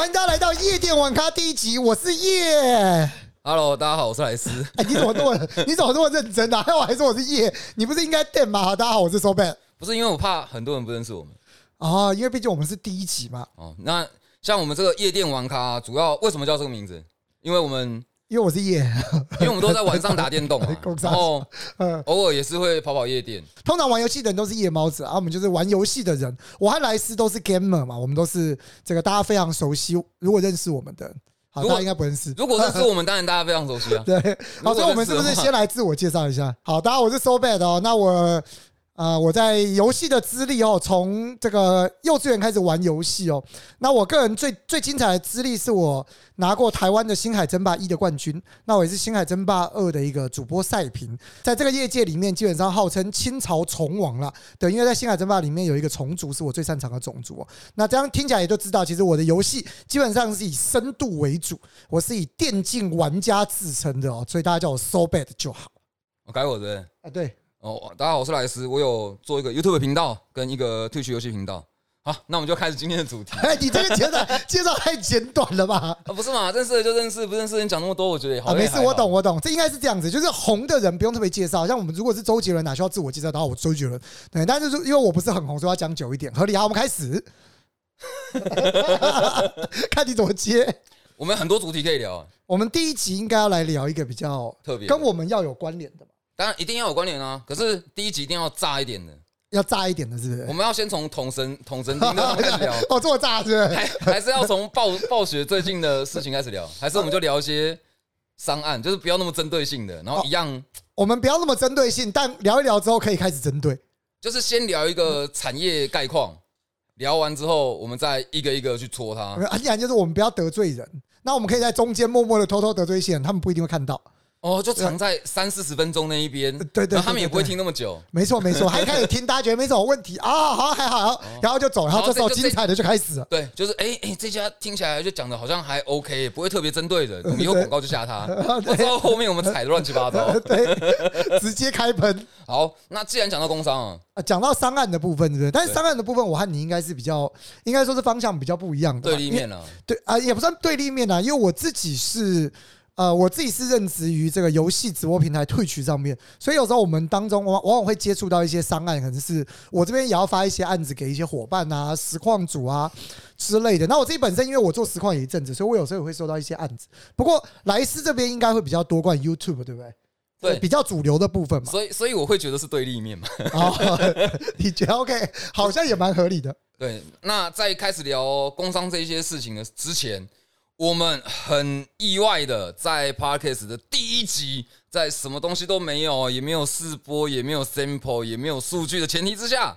欢迎大家来到夜店玩咖第一集，我是夜。Hello，大家好，我是莱斯。哎，你怎么这么你怎么这么认真啊？还我还说我是夜，你不是应该店吗？好，大家好，我是 So Bad 不是因为我怕很多人不认识我们啊，因为毕竟我们是第一集嘛，哦。那像我们这个夜店玩咖，主要为什么叫这个名字？因为我们因为我是夜。因为我们都在晚上打电动嘛 工，商然后嗯，偶尔也是会跑跑夜店。通常玩游戏的人都是夜猫子啊，我们就是玩游戏的人。我和莱斯都是 gamer 嘛，我们都是这个大家非常熟悉。如果认识我们的，好，大家应该不认识。如果认识我们，当然大家非常熟悉啊。对，好，所以我们是不是先来自我介绍一下？好，大家好，我是 So Bad 哦。那我呃我在游戏的资历哦，从这个幼稚园开始玩游戏哦。那我个人最最精彩的资历是我拿过台湾的星海争霸一的冠军，那我也是星海争霸二的一个主播赛评，在这个业界里面，基本上号称清朝虫王了。对，因为在星海争霸里面有一个虫族是我最擅长的种族哦。那这样听起来也就知道，其实我的游戏基本上是以深度为主，我是以电竞玩家自称的哦，所以大家叫我 So Bad 就好我改我的啊。对，哦，大家好，我是莱斯，我有做一个 YouTube 频道跟一个 Twitch 游戏频道。好，那我们就开始今天的主题哎，你这个介绍 介绍太简短了吧？啊，不是嘛？认识的就认识，不认识的你讲那么多，我觉得也好啊，没事，我懂，。我懂，这应该是这样子，就是红的人不用特别介绍，像我们如果是周杰伦，哪需要自我介绍？然后我周杰伦，对，但是因为我不是很红，所以要讲久一点，合理啊。我们开始，看你怎么接。我们很多主题可以聊，我们第一集应该要来聊一个比较特别跟我们要有关联的嘛，当然一定要有关联啊。可是第一集一定要炸一点的，要炸一点的，是不是我？们要先从统神统神兵的 开始聊，哦，这么炸是不是？还还是要从暴暴雪最近的事情开始聊，还是我们就聊一些商案，就是不要那么针对性的，然后一样我们不要那么针对性，但聊一聊之后可以开始针对。就是先聊一个产业概况，聊完之后我们再一个一个去戳它。啊，既然就是我们不要得罪人，那我们可以在中间默默的偷偷得罪一些人，他们不一定会看到。哦，就藏在三四十分钟那一边，对对他们也不会听那么久。没错没错，还开始听，大家觉得没什么问题啊，好还好，然后就走，然后这时候精彩的就开始了。对，就是哎哎、这家听起来就讲的好像还 OK，不会特别针对人。我们以后广告就下他，不知道后面我们踩的乱七八糟。对，直接开喷好，那既然讲到工商啊，啊！讲到商案的部分，对不对？但是对商案的部分，我和你应该是比较，应该说是方向比较不一样的对立面了，对啊，也不算对立面啊，因为我自己是。呃，我自己是任职于这个游戏直播平台退群上面，所以有时候我们当中往往往会接触到一些商案，可能是我这边也要发一些案子给一些伙伴啊、实况组啊之类的。那我自己本身因为我做实况也一阵子，所以我有时候也会收到一些案子。不过莱斯这边应该会比较多关于 YouTube，对不对？对比较主流的部分嘛。所以所以我会觉得是对立面嘛。哦，你觉得 OK？好像也蛮合理的。对，那在开始聊工商这一些事情的之前，我们很意外的在 Parkes 的第一集，在什么东西都没有，也没有试播，也没有 sample，也没有数据的前提之下，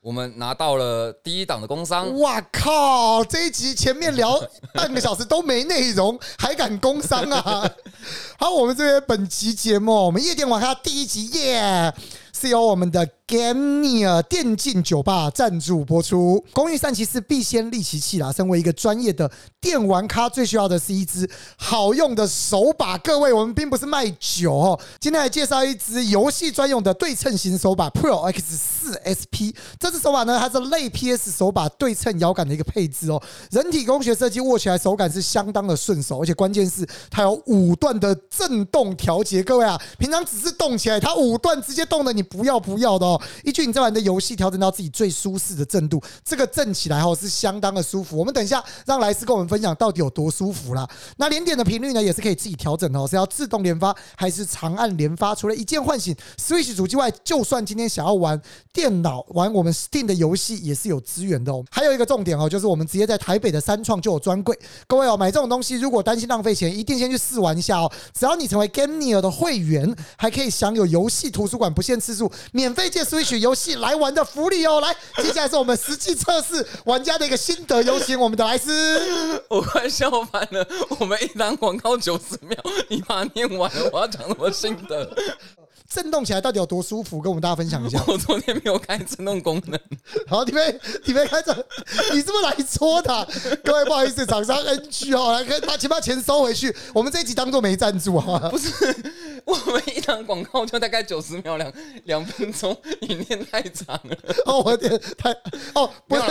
我们拿到了第一档的工商。哇靠！这一集前面聊半个小时都没内容，还敢工商啊？好，我们这边本集节目，我们夜店网咖第一集耶，是由我们的 Gameneer 电竞酒吧赞助播出。工欲善其事，必先利其器啦。身为一个专业的电玩咖，最需要的是一支好用的手把。各位，我们并不是卖酒哦，今天来介绍一支游戏专用的对称型手把 Pro X 四 SP。这支手把呢，它是类 PS 手把对称摇杆的一个配置哦。人体工学设计，握起来手感是相当的顺手，而且关键是它有五段的震动调节。各位啊，平常只是动起来，它五段直接动的，你不要不要的哦。依据你在玩的游戏调整到自己最舒适的震度，这个震起来哦是相当的舒服。我们等一下让莱斯跟我们分享到底有多舒服啦。那连点的频率呢，也是可以自己调整的哦，是要自动连发还是长按连发？除了一键唤醒 Switch 主机外，就算今天想要玩电脑玩我们 Steam 的游戏，也是有资源的哦。还有一个重点哦，就是我们直接在台北的三创就有专柜。各位哦，买这种东西如果担心浪费钱，一定先去试玩一下哦。只要你成为 Ganier 的会员，还可以享有游戏图书馆不限次数免费借 Switch 游戏来玩的福利哦。来，接下来是我们实际测试玩家的一个心得，有请我们的莱斯。我快笑翻了！我们一档广告九十秒，你把它念完了，我要讲什么心得？震动起来到底有多舒服，跟我们大家分享一下。我昨天没有开震动功能，好，你没你没开着，你是不是来戳的啊、各位不好意思，厂商 NG 哦，来跟把请把钱收回去。我们这一集当做没赞助啊。不是，我们一档广告就大概九十秒两两分钟，你念太长了。哦，我的天，太哦，不是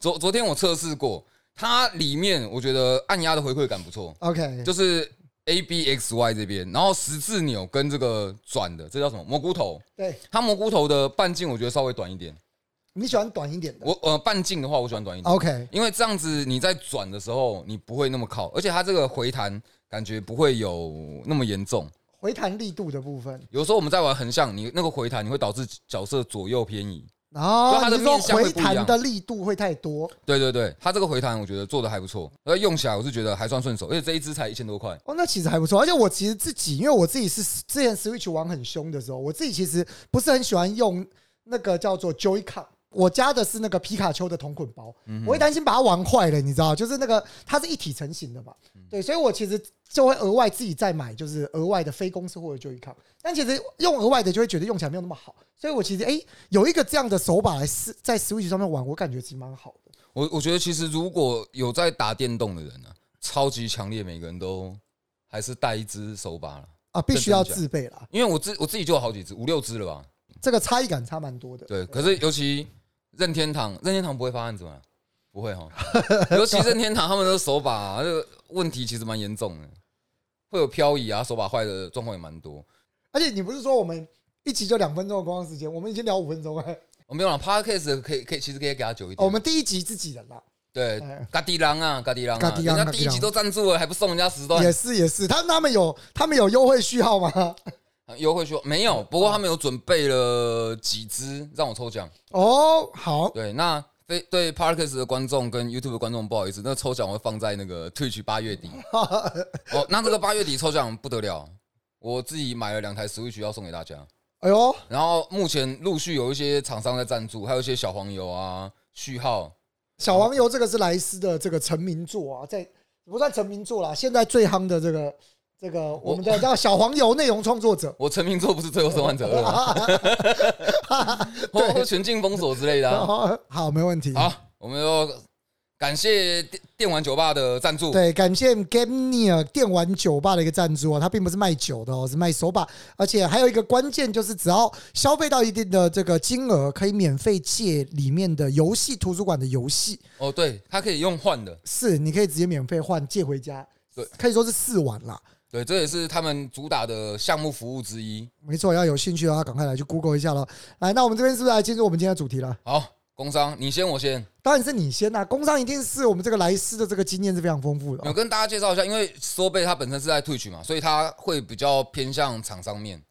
昨昨天我测试过，它里面我觉得按压的回馈感不错，OK，就是 A B X Y 这边，然后十字钮跟这个转的，这叫什么蘑菇头？对它蘑菇头的半径我觉得稍微短一点，你喜欢短一点的我呃半径的话我喜欢短一点，，OK，因为这样子你在转的时候你不会那么靠，而且它这个回弹感觉不会有那么严重。回弹力度的部分。有时候我们在玩横向，你那个回弹你会导致角色左右偏移。然后它的你说面向回弹的力度会太多对对对，它这个回弹我觉得做的还不错，而用起来我是觉得还算顺手，而且这一支才一千多块。哦，那其实还不错。而且我其实自己，因为我自己是之前 Switch 玩很凶的时候，我自己其实不是很喜欢用那个叫做 Joy-Con。我加的是那个皮卡丘的同捆包，嗯我会担心把它玩坏了，你知道，就是那个它是一体成型的嘛，嗯。对，所以我其实就会额外自己再买，就是额外的非公司或者 Joy-Con，但其实用额外的就会觉得用起来没有那么好，所以我其实哎、有一个这样的手把来试在 Switch 上面玩，我感觉其实蛮好的。我我觉得其实如果有在打电动的人呢、超级强烈，每个人都还是带一只手把了，啊，必须要自备啦，因为我自我自己就有好几只，五六只了吧。这个差异感差蛮多的。对，可是尤其任天堂，任天堂不会发案子吗？不会哈，尤其任天堂他们的手把、啊、这个问题其实蛮严重的，会有漂移啊，手把坏的状况也蛮多。而且你不是说我们一集就两分钟的观看时间，我们已经聊五分钟了。我没有了 p a r k a s 可以可以，其实可以给他久一点。哦我们第一集自己人啦，对哎嘎迪郎啊，嘎迪郎啊，嘎迪郎人家第一集都赞助了，还不送人家时段也是也是，他他们有他们有优惠序号吗？优惠券没有，不过他们有准备了几支让我抽奖。哦，好，对，那非对 Parkes 的观众跟 YouTube 的观众不好意思，那抽奖我会放在那个 Twitch 八月底。哦，那这个八月底抽奖不得了，我自己买了两台 Switch 要送给大家。哎呦，然后目前陆续有一些厂商在赞助，还有一些小黄油啊、序号。小黄油这个是莱斯的这个成名作啊，在不算成名作啦，现在最夯的这个这个我们的叫小黄油内容创作者。我成名作不是《最后生还者二》吗？全境封锁之类的、啊。好，好，没问题。好，我们要感谢电电玩酒吧的赞助。对，感谢 Game Near 电玩酒吧的一个赞助哦，它并不是卖酒的哦，是卖手把，而且还有一个关键就是，只要消费到一定的这个金额，可以免费借里面的游戏图书馆的游戏，哦，对，它可以用换的。是你可以直接免费换借回家，对，可以说是试玩啦。对，这也是他们主打的项目服务之一。没错，要有兴趣的话，赶快来去 Google 一下喽。来，那我们这边是不是来进入我们今天的主题了？好，工商，你先，我先。当然是你先啦、工商一定是我们这个莱斯的这个经验是非常丰富的哦、有跟大家介绍一下，因为说贝它本身是在 Twitch 嘛，所以它会比较偏向厂商面。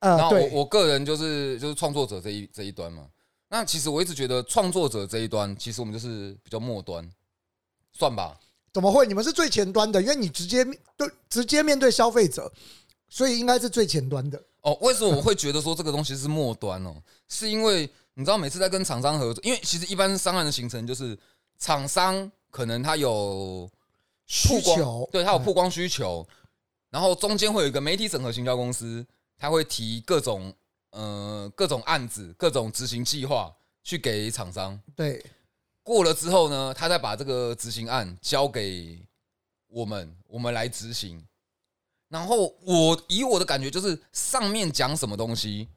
然呃，那我对，我个人就是就是创作者这一这一端嘛。那其实我一直觉得创作者这一端，其实我们就是比较末端，算吧。怎么会？你们是最前端的，因为你直接面对直接面对消费者，所以应该是最前端的。哦，为什么我会觉得说这个东西是末端哦？是因为你知道每次在跟厂商合作，因为其实一般商案的形成就是厂商可能他有需求对他有曝光需求，然后中间会有一个媒体整合行销公司，他会提各种呃各种案子、各种执行计划去给厂商。对，过了之后呢，他再把这个执行案交给我们，我们来执行。然后我以我的感觉就是上面讲什么东西，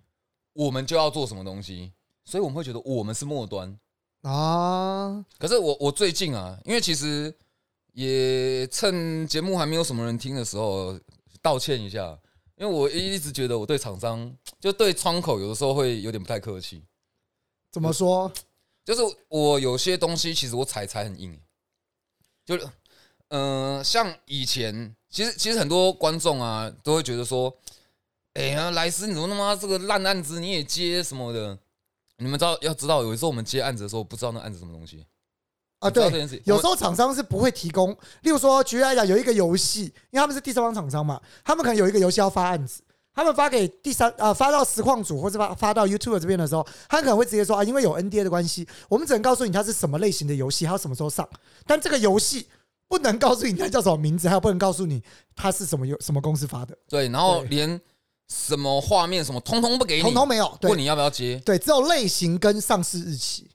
我们就要做什么东西，所以我们会觉得我们是末端。啊，可是我我最近啊，因为其实也趁节目还没有什么人听的时候，道歉一下，因为我一直觉得我对厂商就对窗口有的时候会有点不太客气。怎么说？就是我有些东西其实我踩踩很硬，就是嗯、呃像以前其实其实很多观众啊都会觉得说，哎呀，莱斯你怎么他妈这个烂案子你也接什么的？你们知道要知道，有时候我们接案子的时候不知道那案子什么东西啊，对有时候厂商是不会提供，例如说，举例来讲，有一个游戏，因为他们是第三方厂商嘛，他们可能有一个游戏要发案子，他们发给第三啊、发到实况组或者发发到 YouTube 这边的时候，他可能会直接说啊，因为有 NDA 的关系，我们只能告诉你它是什么类型的游戏，还有什么时候上，但这个游戏不能告诉你它叫什么名字，还有不能告诉你它是什么游什么公司发的，对，然后连什么画面什么通通不给你，通通没有，对。问你要不要接，对，只有类型跟上市日期，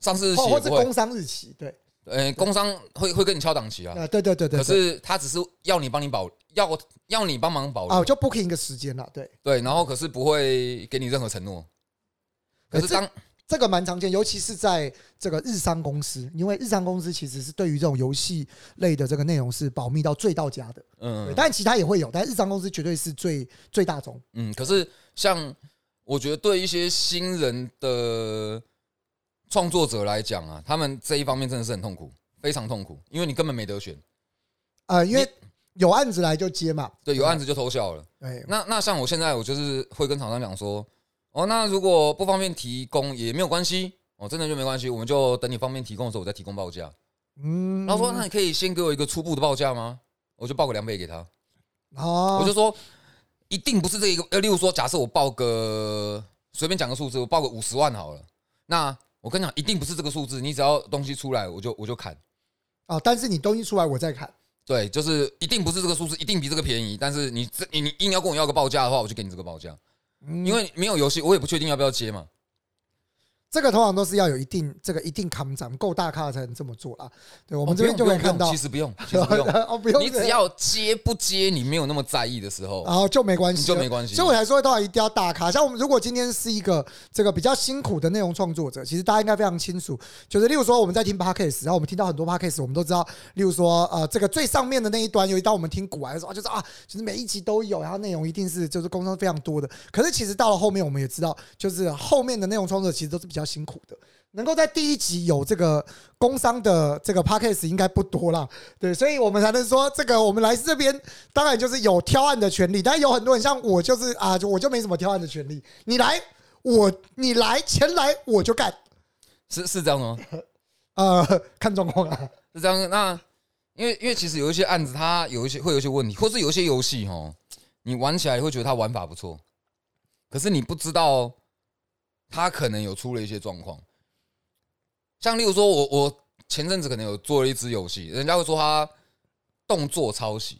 上市日或期或是工，商日期，对，呃，工商会会跟你敲档期啊，呃，对对对对，可对是他只是要你帮你保，要要你帮忙保留啊，就 booking 一个时间了，对。对，然后可是不会给你任何承诺。可是这当这个蛮常见，尤其是在这个日商公司，因为日商公司其实是对于这种游戏类的这个内容是保密到最到家的。嗯当然其他也会有，但日商公司绝对是最最大宗。嗯，可是像我觉得对一些新人的创作者来讲啊，他们这一方面真的是很痛苦，非常痛苦，因为你根本没得选，呃，因为有案子来就接嘛。对，有案子就偷笑了。对，那那像我现在，我就是会跟厂商讲说，哦，那如果不方便提供也没有关系，哦，真的就没关系，我们就等你方便提供的时候，我再提供报价。嗯，然后说，那你可以先给我一个初步的报价吗？我就报个两倍给他。哦，我就说，一定不是这一个。呃，例如说，假设我报个随便讲个数字，我报个五十万好了。那我跟你讲，一定不是这个数字。你只要东西出来，我就我就砍。哦，但是你东西出来我再看。对，就是一定不是这个数字，一定比这个便宜。但是你这你你硬要跟我要个报价的话，我就给你这个报价。嗯因为没有游戏，我也不确定要不要接嘛。这个通常都是要有一定这个一定扛长够大咖才能这么做啦。对，我们这边就可以看到其，实不用，其实不用。哦，不用，你只要接不接，你没有那么在意的时候，然后就没关系，就没关系所以我才说，到底一定要大咖。像我们如果今天是一个这个比较辛苦的内容创作者，其实大家应该非常清楚，就是例如说我们在听 podcast，然后我们听到很多 podcast，我们都知道，例如说呃这个最上面的那一端，有一当我们听古玩的时候，就是啊，就是每一集都有，然后内容一定是就是工商非常多的。可是其实到了后面，我们也知道，就是后面的内容创作者其实都是比较辛苦的。能够在第一集有这个工商的这个 podcast 应该不多啦，对，所以我们才能说这个我们来这边当然就是有挑案的权利，但有很多人像我就是啊，我就没什么挑案的权利，你来我你来钱来我就干，是是这样吗？呃，看状况啊，是这样。那因为因为其实有一些案子，它有一些会有一些问题，或是有一些游戏哦，你玩起来会觉得它玩法不错，可是你不知道它可能有出了一些状况。像例如说我我前阵子可能有做了一支游戏，人家会说他动作抄袭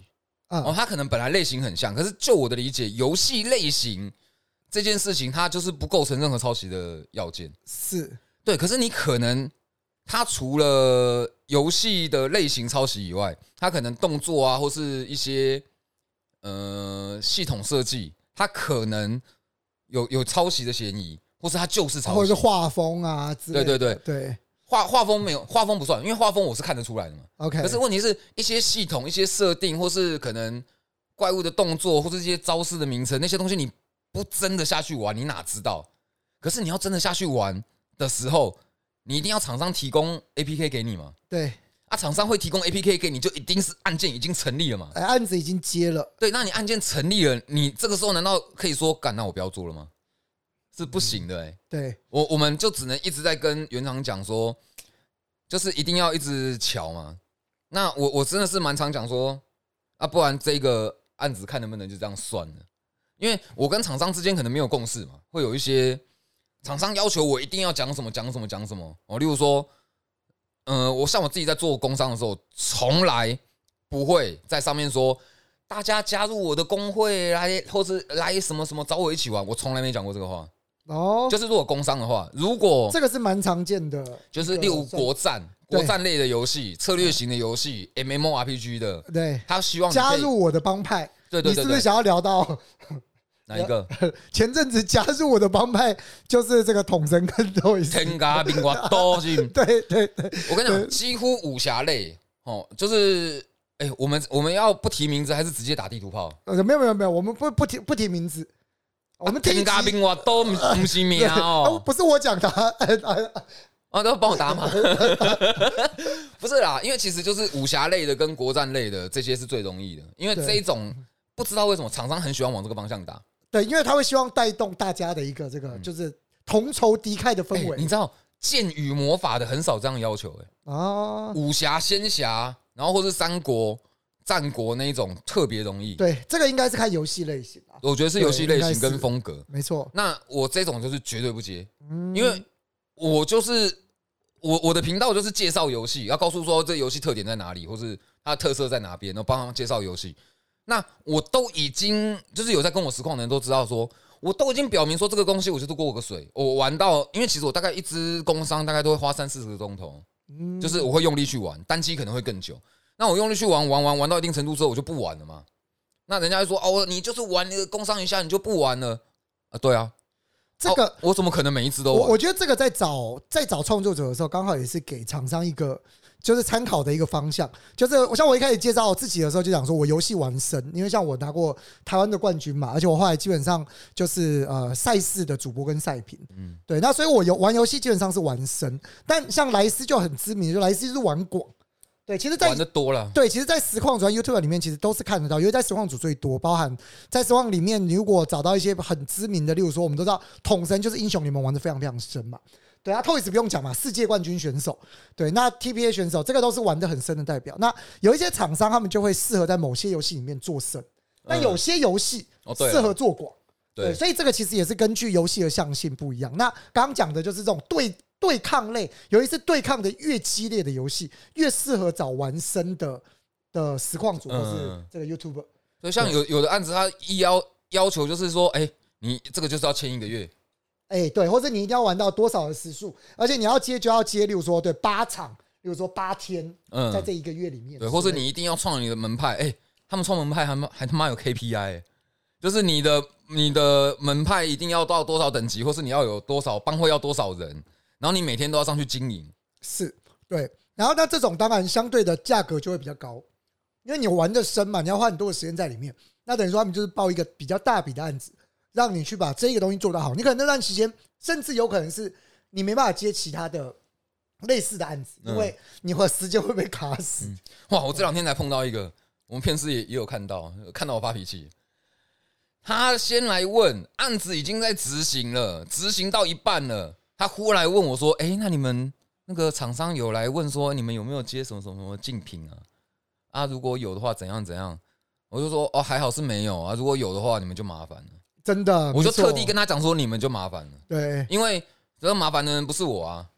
哦，他，可能本来类型很像，可是就我的理解，游戏类型这件事情，它就是不构成任何抄袭的要件。是对，可是你可能他除了游戏的类型抄袭以外，他可能动作啊，或是一些呃系统设计，他可能有有抄袭的嫌疑，或是它就是抄袭或者是。画风啊之类的，对对对，对画画风没有，画风不算，因为画风我是看得出来的嘛。，OK，可是问题是一些系统、一些设定，或是可能怪物的动作，或是一些招式的名称，那些东西你不真的下去玩，你哪知道？可是你要真的下去玩的时候，你一定要厂商提供 APK 给你嘛？对，啊，厂商会提供 APK 给你，就一定是案件已经成立了嘛？哎，案子已经接了，对，那你案件成立了，你这个时候难道可以说，干，那我不要做了吗？是不行的、欸，对，我我们就只能一直在跟原厂讲说，就是一定要一直瞧嘛。那我我真的是蛮常讲说，啊，不然这个案子看能不能就这样算了，因为我跟厂商之间可能没有共识嘛，会有一些厂商要求我一定要讲什么讲什么讲什么哦，例如说，呃，我像我自己在做工商的时候，从来不会在上面说。大家加入我的工会来，或是来什么什么找我一起玩，我从来没讲过这个话。哦，就是如果工商的话，如果这个是蛮常见的，就是例如国战、对国战类的游戏、策略型的游戏、MMORPG 的，对，他希望加入我的帮派，对对对对，你是不是想要聊到 哪一个？前阵子加入我的帮派就是这个统神跟多伊斯？天嘎冰瓜多是。对对对，我跟你讲，几乎武侠类哦，就是哎、我们我们要不提名字，还是直接打地图炮？呃，没有没有没有，我们不不提不提名字，我们第一集天嘎冰瓜都不是名啊 哦，不是我讲的啊，都帮我打码。不是啦，因为其实就是武侠类的跟国战类的这些是最容易的，因为对这一种不知道为什么厂商很喜欢往这个方向打。对，因为他会希望带动大家的一个这个就是同仇敌忾的氛围哎你知道剑与魔法的很少这样要求、哎，啊。武侠、仙侠，然后或是三国、战国那一种特别容易。对，这个应该是看游戏类型啊，我觉得是游戏类型跟风格。没错。那我这种就是绝对不接，嗯因为我就是我我的频道就是介绍游戏，要告诉说这游戏特点在哪里，或是它的特色在哪边，然后帮他们介绍游戏。那我都已经就是有在跟我实况的人都知道说，我都已经表明说这个东西我就是过个水，我玩到，因为其实我大概一支工伤大概都会花三四十个钟头，嗯就是我会用力去玩，单机可能会更久。那我用力去玩玩玩玩到一定程度之后，我就不玩了嘛。那人家就说哦，你就是玩那个工商一下你就不玩了啊？对啊，这个哦我怎么可能每一只都玩？我我觉得这个在找在找创作者的时候，刚好也是给厂商一个就是参考的一个方向。就是我像我一开始介绍我自己的时候，就讲说我游戏玩深，因为像我拿过台湾的冠军嘛，而且我后来基本上就是呃赛事的主播跟赛评，嗯对，那所以我游玩游戏基本上是玩深，但像莱斯就很知名，就莱斯就是玩广。对，其实，在玩的多了，对，其实，在实况组、YouTube 里面，其实都是看得到，因为在实况组最多，包含在实况里面，你如果找到一些很知名的，例如说，我们都知道统神就是英雄联盟玩的非常非常深嘛。对啊，Toys 不用讲嘛，世界冠军选手，对，那 TPA 选手，这个都是玩的很深的代表。那有一些厂商，他们就会适合在某些游戏里面做深，但有些游戏适合做广。对，对，所以这个其实也是根据游戏的向性不一样。那刚刚讲的就是这种对对抗类，尤其是对抗的越激烈的游戏，越适合找玩深的的实况组或是嗯这个 YouTuber。所以像有有的案子，他一要要求就是说，哎，你这个就是要签一个月，哎、对，或者你一定要玩到多少的时数，而且你要接就要接，例如说对八场，例如说八天，嗯。在嗯，这一个月里面，对，或者你一定要创你的门派，哎，他们创门派还妈还他妈有 KPI，哎就是你的你的门派一定要到多少等级，或是你要有多少帮会要多少人，然后你每天都要上去经营，是对，然后那这种当然相对的价格就会比较高，因为你玩的深嘛，你要花很多的时间在里面。那等于说他们就是报一个比较大笔的案子，让你去把这个东西做得好。你可能那段时间，甚至有可能是你没办法接其他的类似的案子，因为你会时间会被卡死。哇！我这两天才碰到一个，我们片师也也有看到，看到我发脾气。他先来问，案子已经在执行了，执行到一半了，他忽然问我说：“哎、那你们那个厂商有来问说，你们有没有接什么什么什么竞品啊？啊，如果有的话，怎样怎样？”我就说：“哦，还好是没有啊，如果有的话，你们就麻烦了。真的，”我就特地跟他讲说：“你们就麻烦了，对，因为这个麻烦的人不是我啊，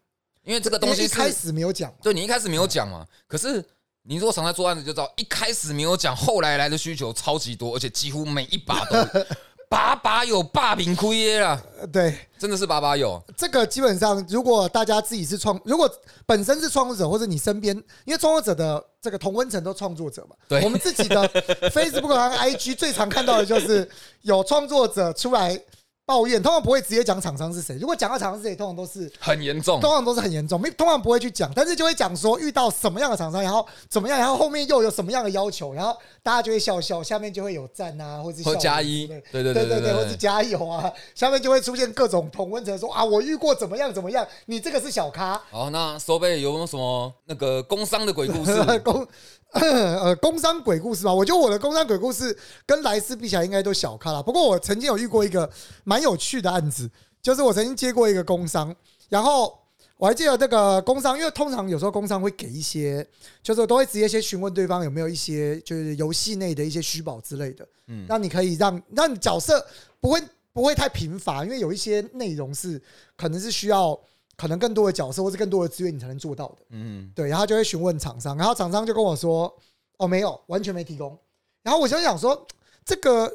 因为这个东西一开始没有讲，对你一开始没有讲嘛，可是你如果常在做案子就知道，一开始没有讲，后来来的需求超级多，而且几乎每一把都把把有霸屏亏耶啦，呃对。真的是把把有。这个基本上，如果大家自己是创，如果本身是创作者，或者你身边，因为创作者的这个同温层都创作者嘛，对我们自己的 Facebook 和 IG 最常看到的就是有创作者出来抱怨，通常不会直接讲厂商是谁。如果讲到厂商是谁，通常都是很严重，通常都是很严重，没通常不会去讲，但是就会讲说遇到什么样的厂商，然后怎么样，然后后面又有什么样的要求，然后大家就会笑笑，下面就会有赞啊，或者是或加一，对对对对对，或对对是加油啊，下面就会出现各种同温层说啊，我遇过怎么样怎么样，你这个是小咖，好，那收贝有没有什么那个工商的鬼故事？工 呃工商鬼故事吧。我觉得我的工商鬼故事跟莱斯比起来应该都小咖了。不过我曾经有遇过一个蛮有趣的案子，就是我曾经接过一个工商，然后。我还记得那个工商，因为通常有时候工商会给一些，就是都会直接先询问对方有没有一些就是游戏内的一些虚宝之类的，嗯让你可以让让你角色不会不会太贫乏，因为有一些内容是可能是需要可能更多的角色或是更多的资源你才能做到的。嗯，对，然后就会询问厂商，然后厂商就跟我说：“哦，没有，完全没提供。”然后我就想说，这个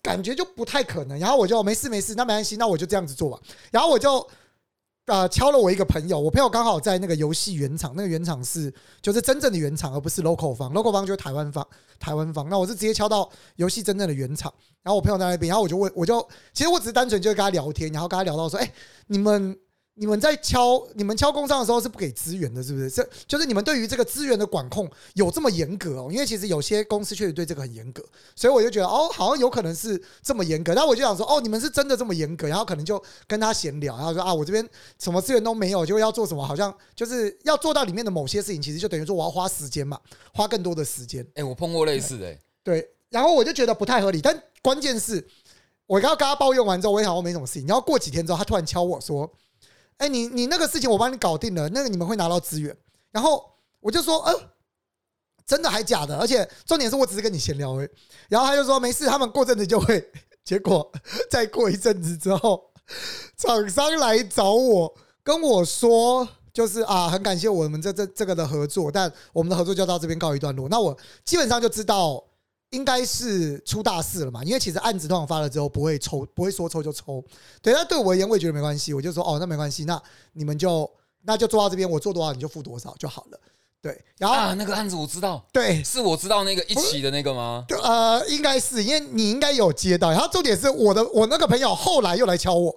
感觉就不太可能。然后我就没事没事，那没关系，那我就这样子做吧。然后我就呃敲了我一个朋友，我朋友刚好在那个游戏原厂，那个原厂是就是真正的原厂，而不是 local 方，local 方就是台湾方，台湾方。那我是直接敲到游戏真正的原厂，然后我朋友在那边，然后我就问，我就其实我只是单纯就是跟他聊天，然后跟他聊到说，哎、你们。你们在敲你们敲工商的时候是不给资源的，是不是？这就是你们对于这个资源的管控有这么严格哦？因为其实有些公司确实对这个很严格，所以我就觉得哦，好像有可能是这么严格。那我就想说，哦，你们是真的这么严格？然后可能就跟他闲聊，然后说啊，我这边什么资源都没有，就要做什么，好像就是要做到里面的某些事情，其实就等于说我要花时间嘛，花更多的时间。哎，我碰过类似的，哎对，然后我就觉得不太合理。但关键是，我刚刚跟他抱怨完之后，我也想我没什么事情。然后过几天之后，他突然敲我说：“哎、你你那个事情我帮你搞定了，那个你们会拿到资源。”然后我就说：“呃，真的还假的？而且重点是我只是跟你闲聊而已。”然后他就说：“没事，他们过阵子就会。”结果再过一阵子之后，厂商来找我，跟我说。就是啊，很感谢我们这这这个的合作，但我们的合作就到这边告一段落。那我基本上就知道应该是出大事了嘛，因为其实案子通常发了之后不会抽，不会说抽就抽。对，那对我而言我也觉得没关系，我就说哦，那没关系，那你们就那就做到这边，我做多少你就付多少就好了。对，然后、啊，那个案子我知道，对，是我知道那个一起的那个吗？就呃，应该是因为你应该有接到，然后重点是我的我那个朋友后来又来敲我，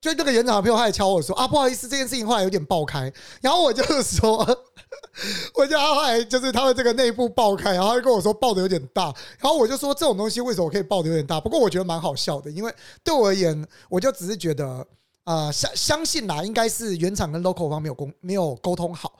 就那个园长的朋友他也敲我说啊，不好意思，这件事情后来有点爆开，然后我就说，我就后来就是他的这个内部爆开，然后他跟我说爆的有点大，然后我就说这种东西为什么可以爆的有点大？不过我觉得蛮好笑的，因为对我而言，我就只是觉得呃相相信啦，应该是原厂跟 local 方没有沟没有沟通好，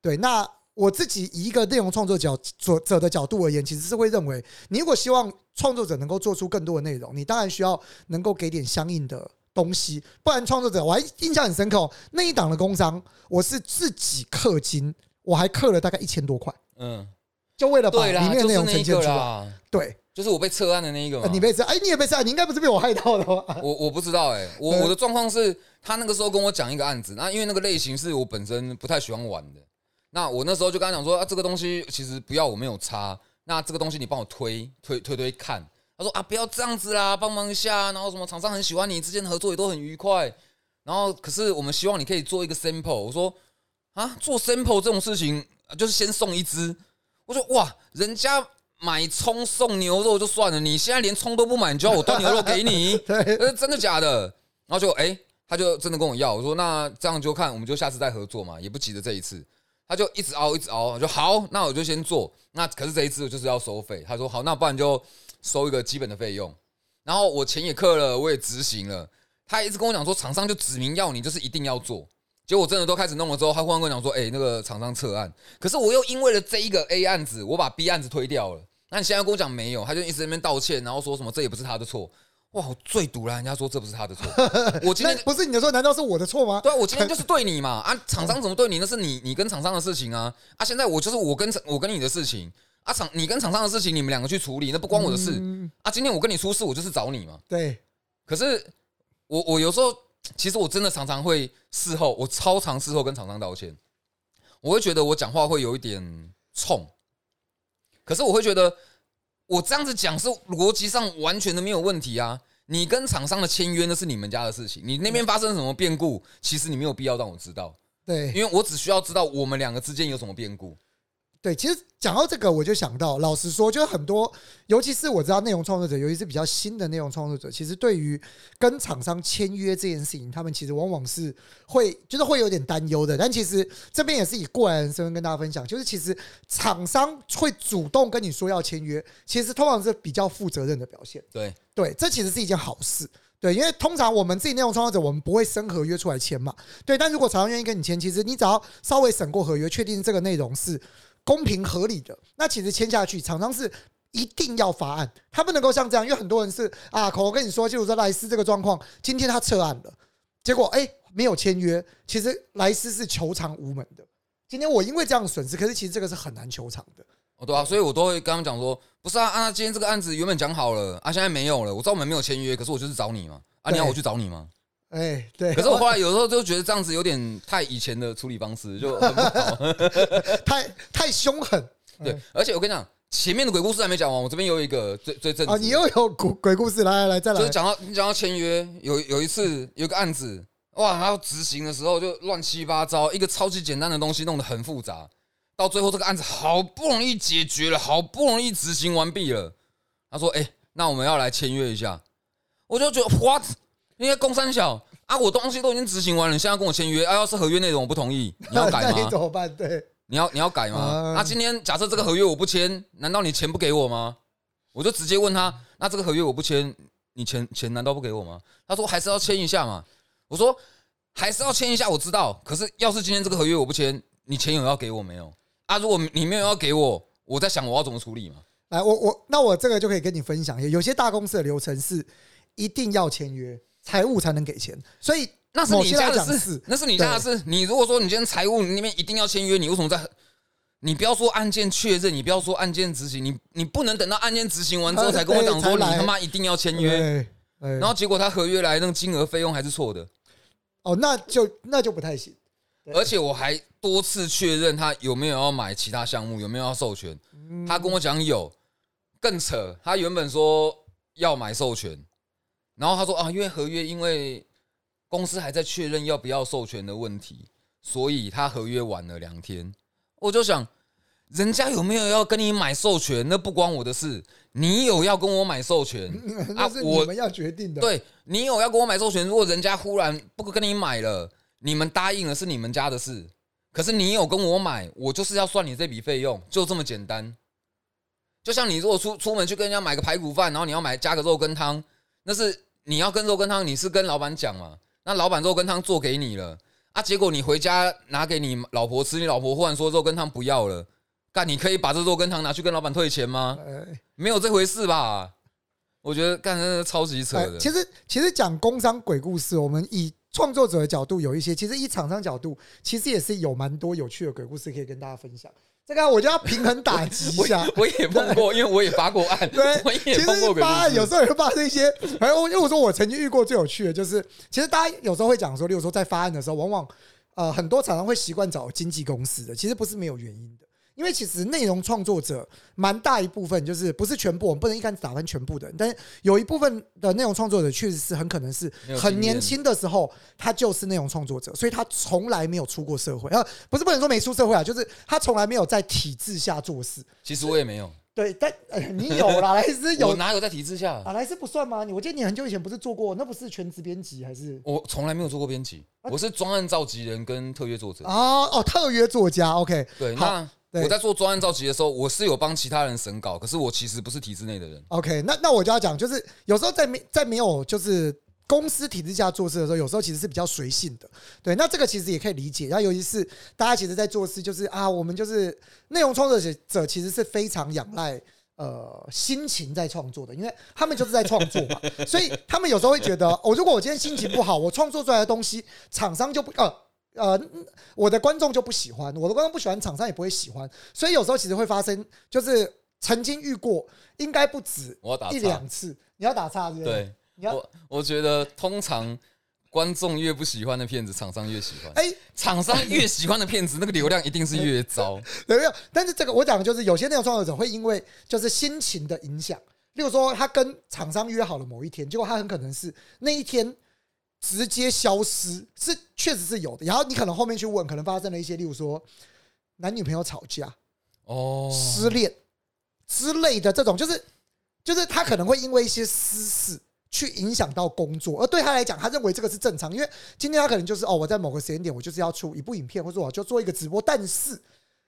对，那。我自己以一个内容创作角作者的角度而言，其实是会认为，你如果希望创作者能够做出更多的内容，你当然需要能够给点相应的东西，不然创作者我还印象很深刻哦，那一档的工商，我是自己氪金，我还刻了大概一千多块，嗯，就为了把里面内容呈现出来，对，就是我被撤案的那一个嘛，你被撤，哎，你也被撤，你应该不是被我害到的吧？我我不知道，哎，我我的状况是他那个时候跟我讲一个案子，那因为那个类型是我本身不太喜欢玩的。那我那时候就跟他讲说啊，这个东西其实不要，我没有差。那这个东西你帮我推推推推看。他说啊，不要这样子啦，帮忙一下。然后什么厂商很喜欢你，之间合作也都很愉快。然后可是我们希望你可以做一个 sample。我说啊，做 sample 这种事情就是先送一只。我说哇，人家买葱送牛肉就算了，你现在连葱都不买，你就要我端牛肉给你？呃，真的假的？然后就哎，他就真的跟我要。我说那这样就看，我们就下次再合作嘛，也不急着这一次。他就一直熬，一直熬，就好，那我就先做。那可是这一次就是要收费。他说好，那不然就收一个基本的费用。然后我钱也氪了，我也执行了。他一直跟我讲说，厂商就指明要你，就是一定要做。结果我真的都开始弄了之后，他忽然跟我讲说，哎，那个厂商撤案。可是我又因为了这一个 A 案子，我把 B 案子推掉了。那你现在跟我讲没有？他就一直在那边道歉，然后说什么这也不是他的错。哇，我最毒了！人家说这不是他的错，我今天不是你的错，难道是我的错吗？对啊，我今天 就是对你嘛啊！厂商怎么对你，那是你你跟厂商的事情啊啊！现在我就是我跟我跟你的事情啊，厂你跟厂商的事情，你们两个去处理，那不关我的事啊！今天我跟你出事，我就是找你嘛。对，可是我我有时候其实我真的常常会事后，我超常事后跟厂商道歉，我会觉得我讲话会有一点冲，可是我会觉得。我这样子讲是逻辑上完全的没有问题啊！你跟厂商的签约那是你们家的事情，你那边发生什么变故，其实你没有必要让我知道。对，因为我只需要知道我们两个之间有什么变故。对，其实讲到这个，我就想到，老实说，就是很多，尤其是我知道内容创作者，尤其是比较新的内容创作者，其实对于跟厂商签约这件事情，他们其实往往是会，就是会有点担忧的。但其实这边也是以过来人身份跟大家分享，就是其实厂商会主动跟你说要签约，其实通常是比较负责任的表现。对，对，这其实是一件好事。对，因为通常我们自己内容创作者，我们不会生合约出来签嘛。对，但如果厂商愿意跟你签，其实你只要稍微审过合约，确定这个内容是。公平合理的，那其实签下去，厂商是一定要发案，他不能够像这样，因为很多人是啊，口头跟你说，就是说莱斯这个状况，今天他撤案了，结果哎没有签约，其实莱斯是求偿无门的。今天我因为这样损失，可是其实这个是很难求偿的。哦，对啊，所以我都会刚刚讲说，不是啊，啊，今天这个案子原本讲好了，啊，现在没有了，我知道我们没有签约，可是我就是找你嘛，啊，你要我去找你吗？哎，对。可是我后来有时候就觉得这样子有点太以前的处理方式，就很不好，太太凶狠。对，而且我跟你讲，前面的鬼故事还没讲完，我这边有一个最最正啊，你又有鬼鬼故事，来来来，再来。就是讲到你讲到签约，有有一次有个案子，哇，他要执行的时候就乱七八糟，一个超级简单的东西弄得很复杂，到最后这个案子好不容易解决了，好不容易执行完毕了，他说：“哎，那我们要来签约一下。”我就觉得 what？因为工三小啊，我东西都已经执行完了，你现在跟我签约啊？要是合约内容我不同意，你要改吗？怎么办？对，你要你要改吗？那今天假设这个合约我不签，难道你钱不给我吗？我就直接问他，那这个合约我不签，你钱钱难道不给我吗？他说还是要签一下嘛。我说还是要签一下，我知道。可是要是今天这个合约我不签，你钱有要给我没有？啊，如果你没有要给我，我在想我要怎么处理嘛。来，我我那我这个就可以跟你分享一下，有些大公司的流程是一定要签约。财务才能给钱，所以那是你家的事，那是你家的事。你如果说你今天财务那边一定要签约，你为什么在？你不要说案件确认，你不要说案件执行，你你不能等到案件执行完之后才跟我讲说你他妈一定要签约，然后结果他合约来那个金额费用还是错的，哦，那就那就不太行。而且我还多次确认他有没有要买其他项目，有没有要授权，他跟我讲有，更扯，他原本说要买授权。然后他说啊，因为合约，因为公司还在确认要不要授权的问题，所以他合约晚了两天。我就想，人家有没有要跟你买授权，那不关我的事。你有要跟我买授权 那是你我们要决定的。，对你有要跟我买授权，如果人家忽然不跟你买了，你们答应了是你们家的事。可是你有跟我买，我就是要算你这笔费用，就这么简单。就像你如果出出门去跟人家买个排骨饭，然后你要买加个肉羹汤，那是你要跟肉羹汤，你是跟老板讲嘛？那老板肉羹汤做给你了啊，结果你回家拿给你老婆吃，你老婆忽然说肉羹汤不要了，干你可以把这肉羹汤拿去跟老板退钱吗？呃，没有这回事吧？我觉得干真的超级扯的。哎其实其实讲工商鬼故事，我们以创作者的角度有一些，其实以厂商角度，其实也是有蛮多有趣的鬼故事可以跟大家分享。这个我就要平衡打击一下。我也碰过，因为我也发过案，对我其也碰过鬼实发案。有时候也会发生一些，还有因为我说我曾经遇过最有趣的就是，其实大家有时候会讲说，例如说在发案的时候，往往呃很多厂商会习惯找经纪公司的，其实不是没有原因的。因为其实内容创作者蛮大一部分就是不是全部，我们不能一竿子打翻全部的人，但是有一部分的内容创作者确实是很可能是很年轻的时候，他就是内容创作者，所以他从来没有出过社会，呃，不是不能说没出社会啊，就是他从来没有在体制下做事。其实我也没有，对，但呃，你有啦，莱斯有我哪有在体制下？啊，莱斯不算吗？你我记得你很久以前不是做过，那不是全职编辑还是？我从来没有做过编辑，我是专案召集人跟特约作者。哦哦，特约作家，OK，对，那对我在做专案召集的时候，我是有帮其他人审稿，可是我其实不是体制内的人。OK，那那我就要讲，就是有时候在没在没有就是公司体制下做事的时候，有时候其实是比较随性的。对，那这个其实也可以理解。然后尤其是大家其实，在做事就是啊，我们就是内容创作者者，其实是非常仰赖。呃，心情在创作的，因为他们就是在创作嘛，所以他们有时候会觉得，哦，如果我今天心情不好，我创作出来的东西，厂商就不呃呃，嗯我的观众就不喜欢，我的观众不喜欢，厂商也不会喜欢，所以有时候其实会发生，就是曾经遇过，应该不止一我打岔两次，你要打岔是不是？对，你要我我觉得通常观众越不喜欢的片子，厂商越喜欢。哎，厂商越喜欢的片子，那个流量一定是越糟。有没有？但是这个我讲的就是有些内容创作者会因为就是心情的影响，例如说他跟厂商约好了某一天，结果他很可能是那一天直接消失，是确实是有的。然后你可能后面去问，可能发生了一些，例如说男女朋友吵架、哦，失恋之类的这种，就是就是他可能会因为一些私事。去影响到工作，而对他来讲，他认为这个是正常，因为今天他可能就是哦，我在某个时间点，我就是要出一部影片，或者我就做一个直播，但是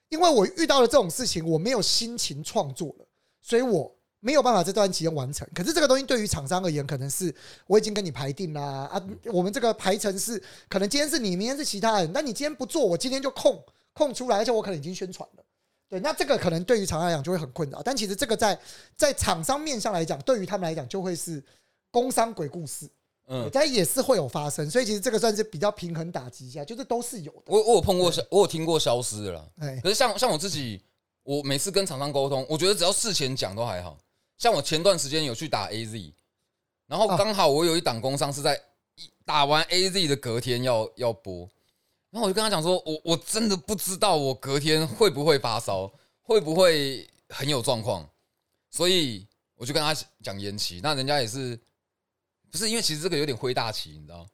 因为我遇到了这种事情，我没有心情创作了，所以我没有办法这段期间完成。可是这个东西对于厂商而言，可能是我已经跟你排定啦啊，我们这个排程是可能今天是你，明天是其他人，那你今天不做，我今天就空空出来，而且我可能已经宣传了。对，那这个可能对于厂商来讲就会很困扰，但其实这个在在厂商面上来讲，对于他们来讲就会是工商鬼故事，嗯，但也是会有发生，所以其实这个算是比较平衡打击一下，就是都是有的。我我有碰过消，我有听过消失的啦。哎，可是像像我自己，我每次跟厂商沟通，我觉得只要事前讲都还好。像我前段时间有去打 AZ，然后啊刚好我有一档工商是在打完 AZ 的隔天要要播，然后我就跟他讲说，我我真的不知道我隔天会不会发烧，会不会很有状况，所以我就跟他讲延期。那人家也是，不是因为其实这个有点灰大旗，你知道，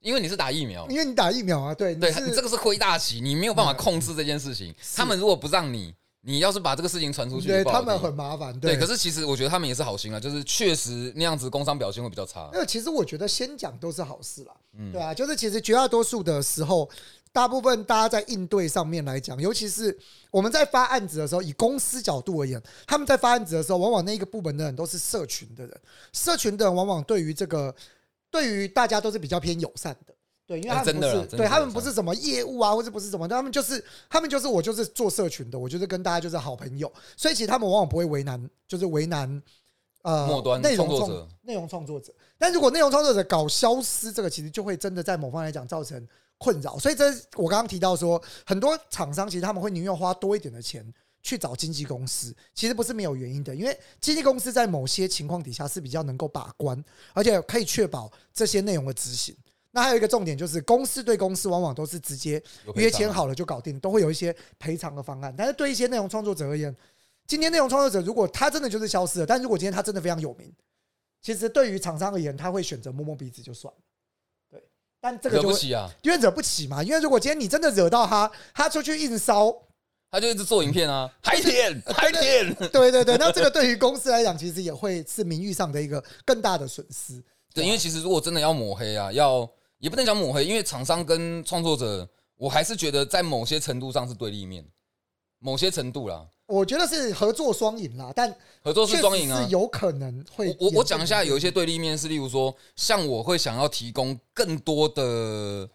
因为你是打疫苗，因为你打疫苗啊，对，你这个是灰大旗，你没有办法控制这件事情。他们如果不让你，你要是把这个事情传出去，对他们很麻烦，对。可是是其实我觉得他们也是好心啊，就是确实那样子工商表现会比较差。那其实我觉得先讲都是好事啦，嗯对啊，就是其实绝大多数的时候，大部分大家在应对上面来讲，尤其是我们在发案子的时候，以公司角度而言，他们在发案子的时候，往往那一个部门的人都是社群的人，社群的人往往对于这个对于大家都是比较偏友善的。对，因为他们不是对他们不是什么业务啊，或者不是什么，他们就是他们就是我就是做社群的，我就是跟大家就是好朋友，所以其实他们往往不会为难，就是为难呃末端内容创创作者内容创作者。但如果内容创作者搞消失，这个其实就会真的在某方来讲造成困扰。所以这我刚刚提到说，很多厂商其实他们会宁愿花多一点的钱去找经纪公司，其实不是没有原因的，因为经纪公司在某些情况底下是比较能够把关，而且可以确保这些内容的执行。那还有一个重点就是，公司对公司往往都是直接约签好了就搞定，都会有一些赔偿的方案。但是对一些内容创作者而言，今天内容创作者如果他真的就是消失了，但如果今天他真的非常有名，其实对于厂商而言，他会选择摸摸鼻子就算了。对，但这个就惹不起啊！因为惹不起嘛。因为如果今天你真的惹到他，他出去硬烧，他就一直做影片啊，海舔海舔。对对对，那这个对于公司来讲，其实也会是名誉上的一个更大的损失。对，因为其实如果真的要抹黑啊，要也不能讲抹黑，因为厂商跟创作者，我还是觉得在某些程度上是对立面，某些程度啦，我觉得是合作双赢啦，但合作是双赢啊是。有可能会我我我讲一下，有一些对立面是，例如说，像我会想要提供更多的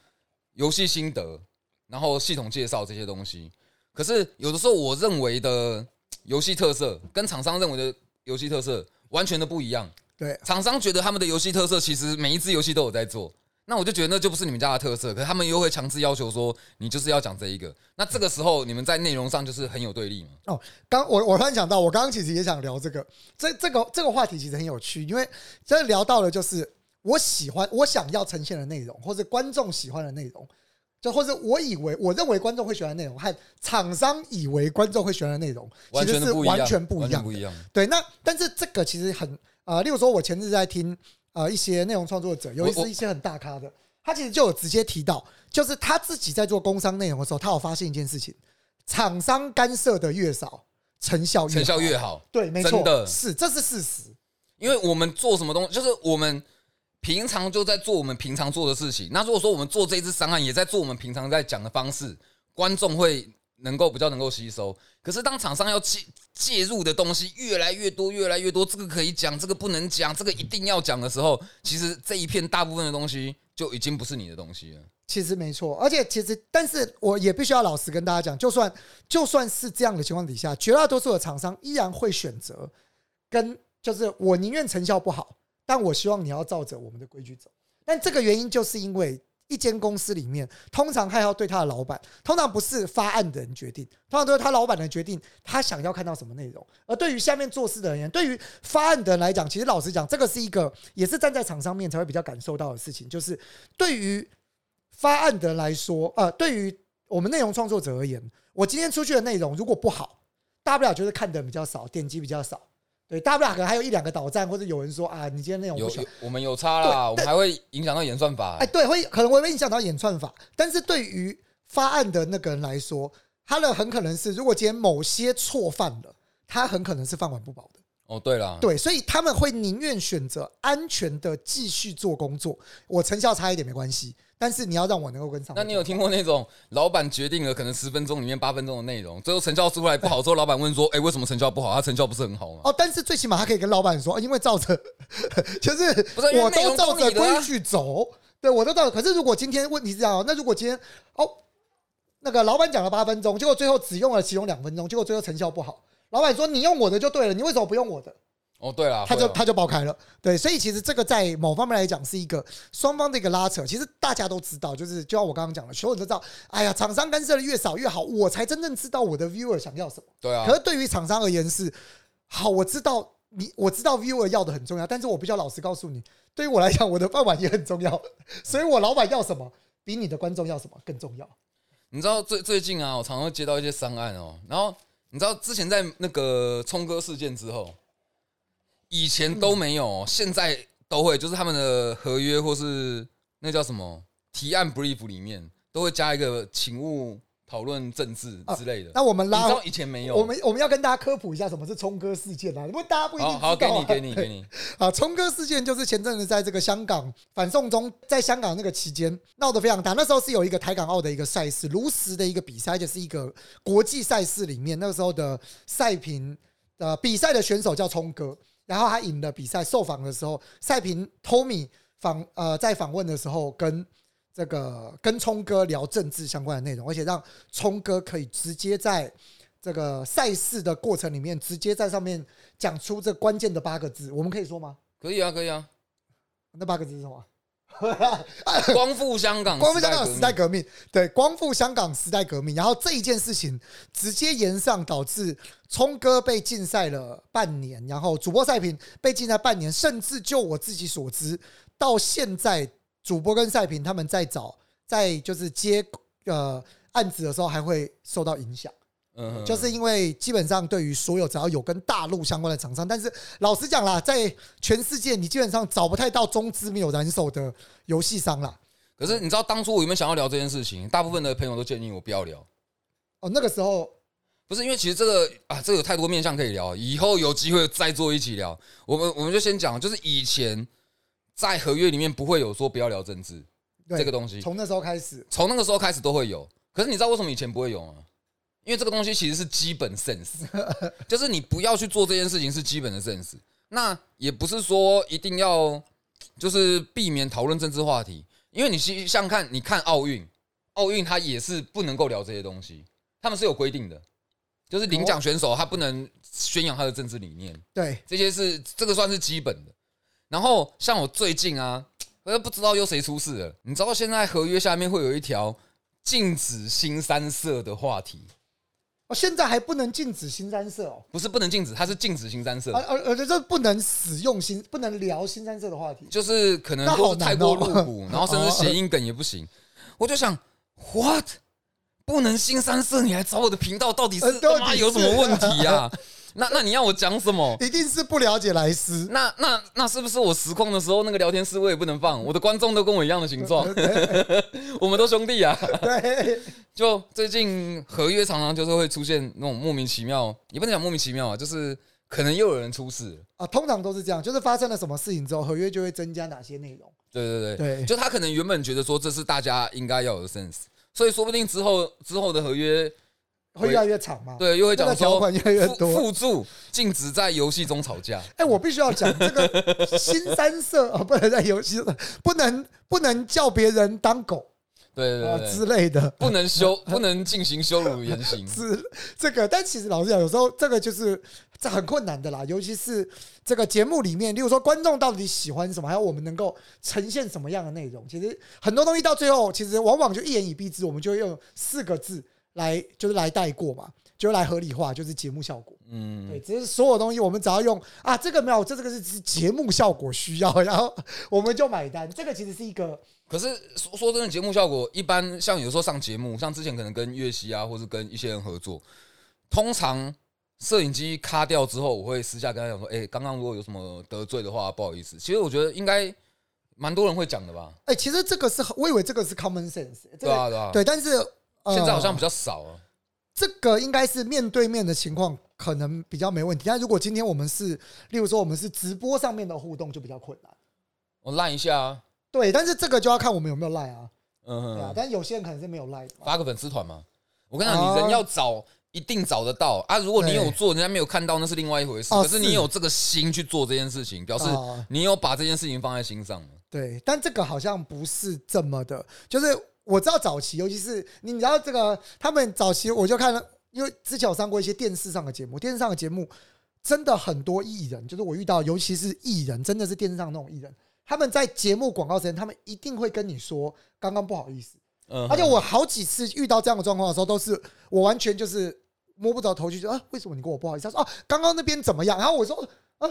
游戏心得，然后系统介绍这些东西。可是有的时候，我认为的游戏特色跟厂商认为的游戏特色完全的不一样。对厂商觉得他们的游戏特色其实每一只游戏都有在做，那我就觉得那就不是你们家的特色。可是他们又会强制要求说，你就是要讲这一个。那这个时候你们在内容上就是很有对立嘛？哦，刚我我突然想到，我刚刚其实也想聊这个，这这个这个话题其实很有趣，因为真的聊到了就是我喜欢我想要呈现的内容，或者观众喜欢的内容，就或者我以为我认为观众会喜欢的内容，和厂商以为观众会喜欢的内容，其实是完全不一样的完全不。一样。对，那但是这个其实很呃，例如说，我前日在听呃一些内容创作者，尤其是一些很大咖的，他其实就有直接提到，就是他自己在做工商内容的时候，他有发现一件事情：厂商干涉的越少，成效越成效越好，对，没错，的是这是事实。因为我们做什么东西，就是我们平常就在做我们平常做的事情。那如果说我们做这一支商案，也在做我们平常在讲的方式，观众会能够比较能够吸收。可是当厂商要介介入的东西越来越多，越来越多，这个可以讲，这个不能讲，这个一定要讲的时候，其实这一片大部分的东西就已经不是你的东西了。其实没错，而且其实，但是我也必须要老实跟大家讲，就算就算是这样的情况底下，绝大多数的厂商依然会选择跟就是我宁愿成效不好，但我希望你要照着我们的规矩走。但这个原因就是因为一间公司里面，通常还要对他的老板，通常不是发案的人决定，通常都是他老板的决定，他想要看到什么内容。而对于下面做事的人员，对于发案的人来讲，其实老实讲，这个是一个也是站在厂商面才会比较感受到的事情，就是对于发案的人来说，呃，对于我们内容创作者而言，我今天出去的内容如果不好，大不了就是看的比较少，点击比较少，对，大不了可能还有一两个导赞，或者有人说啊，你今天内容有有，我们有差啦，我们还会影响到演算法、哎，对，会可能会影响到演算法，但是对于发案的那个人来说，他的很可能是，如果今天某些错犯了，他很可能是饭碗不保的。哦，对了，对，所以他们会宁愿选择安全的继续做工作，我成效差一点没关系，但是你要让我能够跟上。那你有听过那种老板决定了可能十分钟里面八分钟的内容，最后成效出来不好之后，老板问说：“哎、为什么成效不好？他成效不是很好吗哦，但是最起码他可以跟老板说，哦因为照着，就是是我都照着规矩走，对我都照着。可是如果今天问题是这样哦，那如果今天哦，那个老板讲了八分钟，结果最后只用了其中两分钟，结果最后成效不好，老板说你用我的就对了，你为什么不用我的？？”哦，对了，他就他就爆开了。对，所以其实这个在某方面来讲是一个双方的一个拉扯。其实大家都知道，就是就像我刚刚讲的，所有人都知道，哎呀，厂商干涉的越少越好，我才真正知道我的 viewer 想要什么。对啊可，是对于厂商而言是，好，我知道你，我知道 viewer 要的很重要，但是我必须要老实告诉你，对于我来讲，我的饭碗也很重要，所以我老板要什么，比你的观众要什么更重要。你知道最最近啊，我常常接到一些商案哦，然后你知道之前在那个冲哥事件之后，以前都没有哦，现在都会，就是他们的合约或是那叫什么提案 brief 里面都会加一个请勿讨论政治之类的。那我们拉你知道以前没有，我们我们要跟大家科普一下什么是冲哥事件啊，因为大家不一定好知道、啊。好给你给你给你，啊，冲哥事件就是前阵子在这个香港反送中，在香港那个期间闹得非常大。那时候是有一个台港澳的一个赛事，炉石的一个比赛，就是一个国际赛事里面，那个时候的赛评呃比赛的选手叫冲哥，然后他赢了比赛。受访的时候，赛平 Tommy 访呃在访问的时候跟。这个跟聪哥聊政治相关的内容，而且让聪哥可以直接在这个赛事的过程里面，直接在上面讲出这关键的八个字，我们可以说吗？可以啊可以啊，那八个字是什么？光复香港，光复香港时代革革命，对，光复香港时代革命。然后这一件事情直接延上，导致聪哥被禁赛了半年，然后主播赛评被禁赛半年，甚至就我自己所知，到现在主播跟赛评他们在找，在就是接呃案子的时候还会受到影响。就是因为基本上对于所有只要有跟大陆相关的厂商，但是老实讲啦，在全世界你基本上找不太到中资没有燃手的游戏商啦。可是你知道当初我有没有想要聊这件事情？大部分的朋友都建议我不要聊。哦，那个时候不是因为其实这个啊，这个有太多面向可以聊，以后有机会再做一起聊。我们我们就先讲，就是以前在合约里面不会有说不要聊政治这个东西，从那时候开始，从那个时候开始都会有。可是你知道为什么以前不会有吗？因为这个东西其实是基本 sense，就是你不要去做这件事情是基本的 sense。那也不是说一定要就是避免讨论政治话题，因为你想想看，你看奥运，奥运它也是不能够聊这些东西，他们是有规定的，就是领奖选手他不能宣扬他的政治理念，对，这些是这个算是基本的。然后像我最近啊，我都不知道又谁出事了。你知道现在合约下面会有一条禁止新三色的话题，哦，现在还不能禁止新三色哦，不是不能禁止，它是禁止新三色而，而而且这不能使用新，不能聊新三色的话题。就是可能那好都是太过露骨，然后甚至谐音梗也不行。我就想，what？不能新三色，你来找我的频道，到底是呃到底他妈有什么问题啊？那那你要我讲什么？一定是不了解莱斯，那那那是不是我实况的时候那个聊天室我也不能放？我的观众都跟我一样的形状，我们都兄弟啊！对，就最近合约常常就是会出现那种莫名其妙，也不能讲莫名其妙啊，就是可能又有人出事。啊，通常都是这样，就是发生了什么事情之后，合约就会增加哪些内容。对对对，对就他可能原本觉得说这是大家应该要有的 sense，所以说不定之后之后的合约，会越来越长嘛？对，又会讲说那个条款越来越多附注禁止在游戏中吵架。哎、我必须要讲这个新三色啊、不能在游戏上，不能不能叫别人当狗啊、对对对对，之类的。不能羞，不能进行羞辱言行。是这个，但其实老实讲，有时候这个就是这很困难的啦，尤其是这个节目里面，例如说观众到底喜欢什么，还有我们能够呈现什么样的内容，其实很多东西到最后，其实往往就一言以蔽之，我们就会用四个字来就是来带过嘛，就来合理化，就是节目效果。嗯对，嗯，只是所有东西我们只要用啊，这个没有，这这个是是节目效果需要，然后我们就买单。这个其实是一个可是说说真的，节目效果一般，像有时候上节目，像之前可能跟岳西啊，或是跟一些人合作，通常摄影机卡掉之后，我会私下跟他讲说，哎、刚刚如果有什么得罪的话，不好意思。其实我觉得应该蛮多人会讲的吧，哎、其实这个是我以为这个是 common sense，这个对啊对啊。对，但是、呃、现在好像比较少啊。这个应该是面对面的情况，可能比较没问题。但如果今天我们是，例如说我们是直播上面的互动，就比较困难。我赖一下啊，对，但是这个就要看我们有没有赖啊，嗯对啊。哼，但有些人可能是没有赖。发个粉丝团嘛。我跟你讲，哦你人要找。一定找得到啊！如果你有做，人家没有看到，那是另外一回事。哦可是你有这个心去做这件事情，表示哦你有把这件事情放在心上了。对，但这个好像不是这么的，就是我知道早期，尤其是你知道这个，他们早期我就看了，因为之前有上过一些电视上的节目，电视上的节目真的很多艺人，就是我遇到，尤其是艺人，真的是电视上那种艺人，他们在节目广告时间，他们一定会跟你说刚刚不好意思，嗯，而且我好几次遇到这样的状况的时候，都是我完全就是摸不着头绪，就啊，为什么你跟我不好意思？他说啊，刚刚那边怎么样？然后我说啊，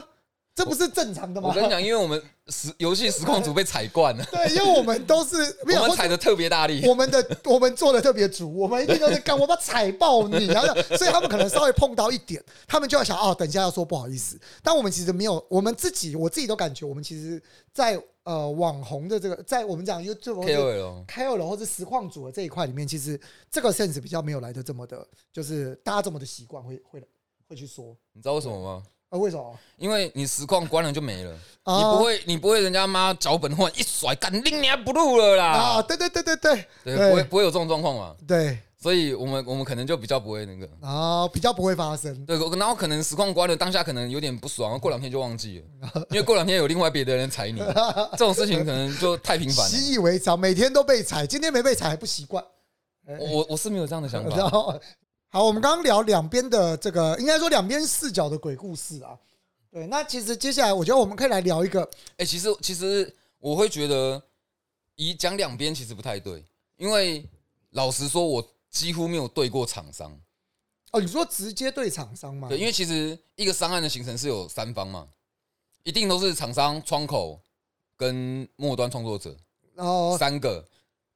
这不是正常的吗？我跟你讲，因为我们实游戏实况组被踩惯了，对，因为我们都是没有我们踩的特别大力。我们的我们做的特别足，我们一定都是干，我把踩爆你，然后所以他们可能稍微碰到一点，他们就要想哦，等一下要说不好意思。但我们其实没有，我们自己我自己都感觉，我们其实在呃网红的这个，在我们讲 YouTube 或者 KOL，KOL 或者实况组的这一块里面，其实这个 sense 比较没有来的这么的，就是大家这么的习惯会会会去说，你知道为什么吗？呃，为什么？因为你实况关了就没了，啊你不会，你不会人家妈脚本忽然一甩，干定你还不录了啊，啦，对对对对对。对，不会不会有这种状况嘛？对，所以我们我们可能就比较不会那个，然后比较不会发生。对，然后可能实况关了，当下可能有点不爽，过两天就忘记了，因为过两天有另外别的人踩你，这种事情可能就太频繁了。习以为常，每天都被踩，今天没被踩还不习惯。我我我是没有这样的想法，后，好，我们刚刚聊两边的这个，应该说两边视角的鬼故事啊。对，那其实接下来我觉得我们可以来聊一个，哎、其实其实我会觉得，以讲两边其实不太对，因为老实说，我几乎没有对过厂商。哦，你说直接对厂商吗？对，因为其实一个商案的形成是有三方嘛，一定都是厂商、窗口跟末端创作者哦，三个。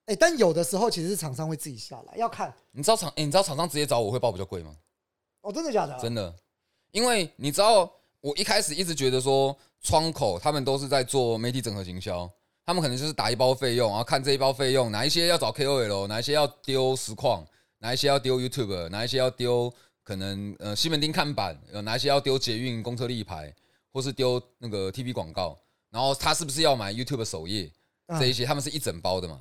哎，但有的时候其实是厂商会自己下来，要看你知道厂、诶你知道厂商直接找我会报比较贵吗？哦，真的假的？真的，因为你知道，我一开始一直觉得说，窗口他们都是在做媒体整合行销，他们可能就是打一包费用，然后看这一包费用哪一些要找 KOL，哪一些要丢实况，哪一些要丢 YouTube，哪一些要丢可能呃西门町看板，呃哪一些要丢捷运公车立牌，或是丢那个 TV 广告，然后他是不是要买 YouTube 首页啊这一些，他们是一整包的嘛？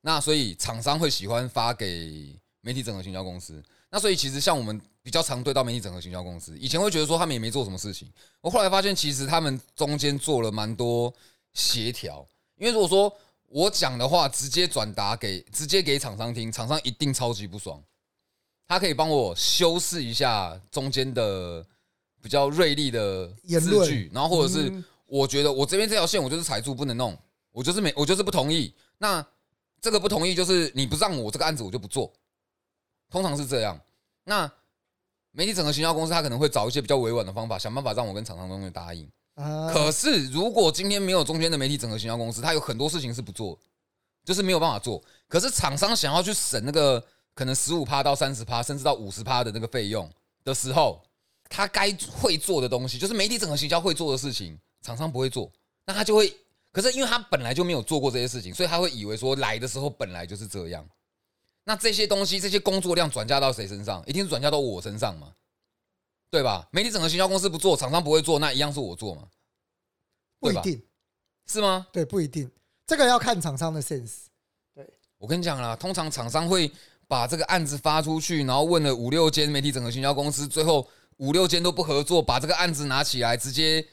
那所以厂商会喜欢发给媒体整合行销公司。那所以其实像我们比较常对到媒体整合行销公司，以前会觉得说他们也没做什么事情，我后来发现其实他们中间做了蛮多协调。因为如果说我讲的话直接转达给直接给厂商听，厂商一定超级不爽。他可以帮我修饰一下中间的比较锐利的字句，然后或者是嗯我觉得我这边这条线我就是踩住不能弄，我就是没我就是不同意。那这个不同意就是你不让我这个案子我就不做，通常是这样。那媒体整合行销公司他可能会找一些比较委婉的方法，想办法让我跟厂商中间答应。啊，可是如果今天没有中间的媒体整合行销公司，他有很多事情是不做，就是没有办法做。可是厂商想要去省那个可能十五趴到三十趴，甚至到五十趴的那个费用的时候，他该会做的东西，就是媒体整合行销会做的事情，厂商不会做，那他就会。可是因为他本来就没有做过这些事情，所以他会以为说来的时候本来就是这样。那这些东西，这些工作量转嫁到谁身上？一定是转嫁到我身上嘛，对吧？媒体整合行销公司不做，厂商不会做，那一样是我做嘛，不一定，是吗？对，不一定，这个要看厂商的 sense。我跟你讲啦，通常厂商会把这个案子发出去，然后问了五六间媒体整合行销公司，最后五六间都不合作，把这个案子拿起来直接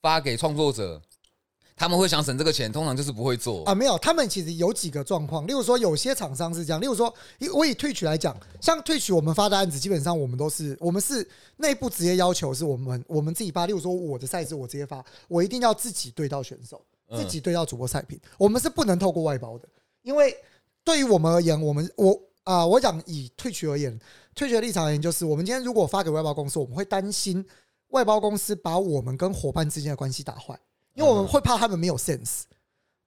发给创作者。他们会想省这个钱，通常就是不会做。啊，没有，他们其实有几个状况，例如说有些厂商是这样，例如说以我以退取来讲，像退取我们发的案子，基本上我们都是我们是内部直接要求是我们我们自己发，例如说我的赛事我直接发，我一定要自己对到选手，嗯自己对到主播赛评，我们是不能透过外包的，因为对于我们而言，我们我啊、我讲以退取而言，退取的立场而言，就是我们今天如果发给外包公司，我们会担心外包公司把我们跟伙伴之间的关系打坏，因为我们会怕他们没有 sense。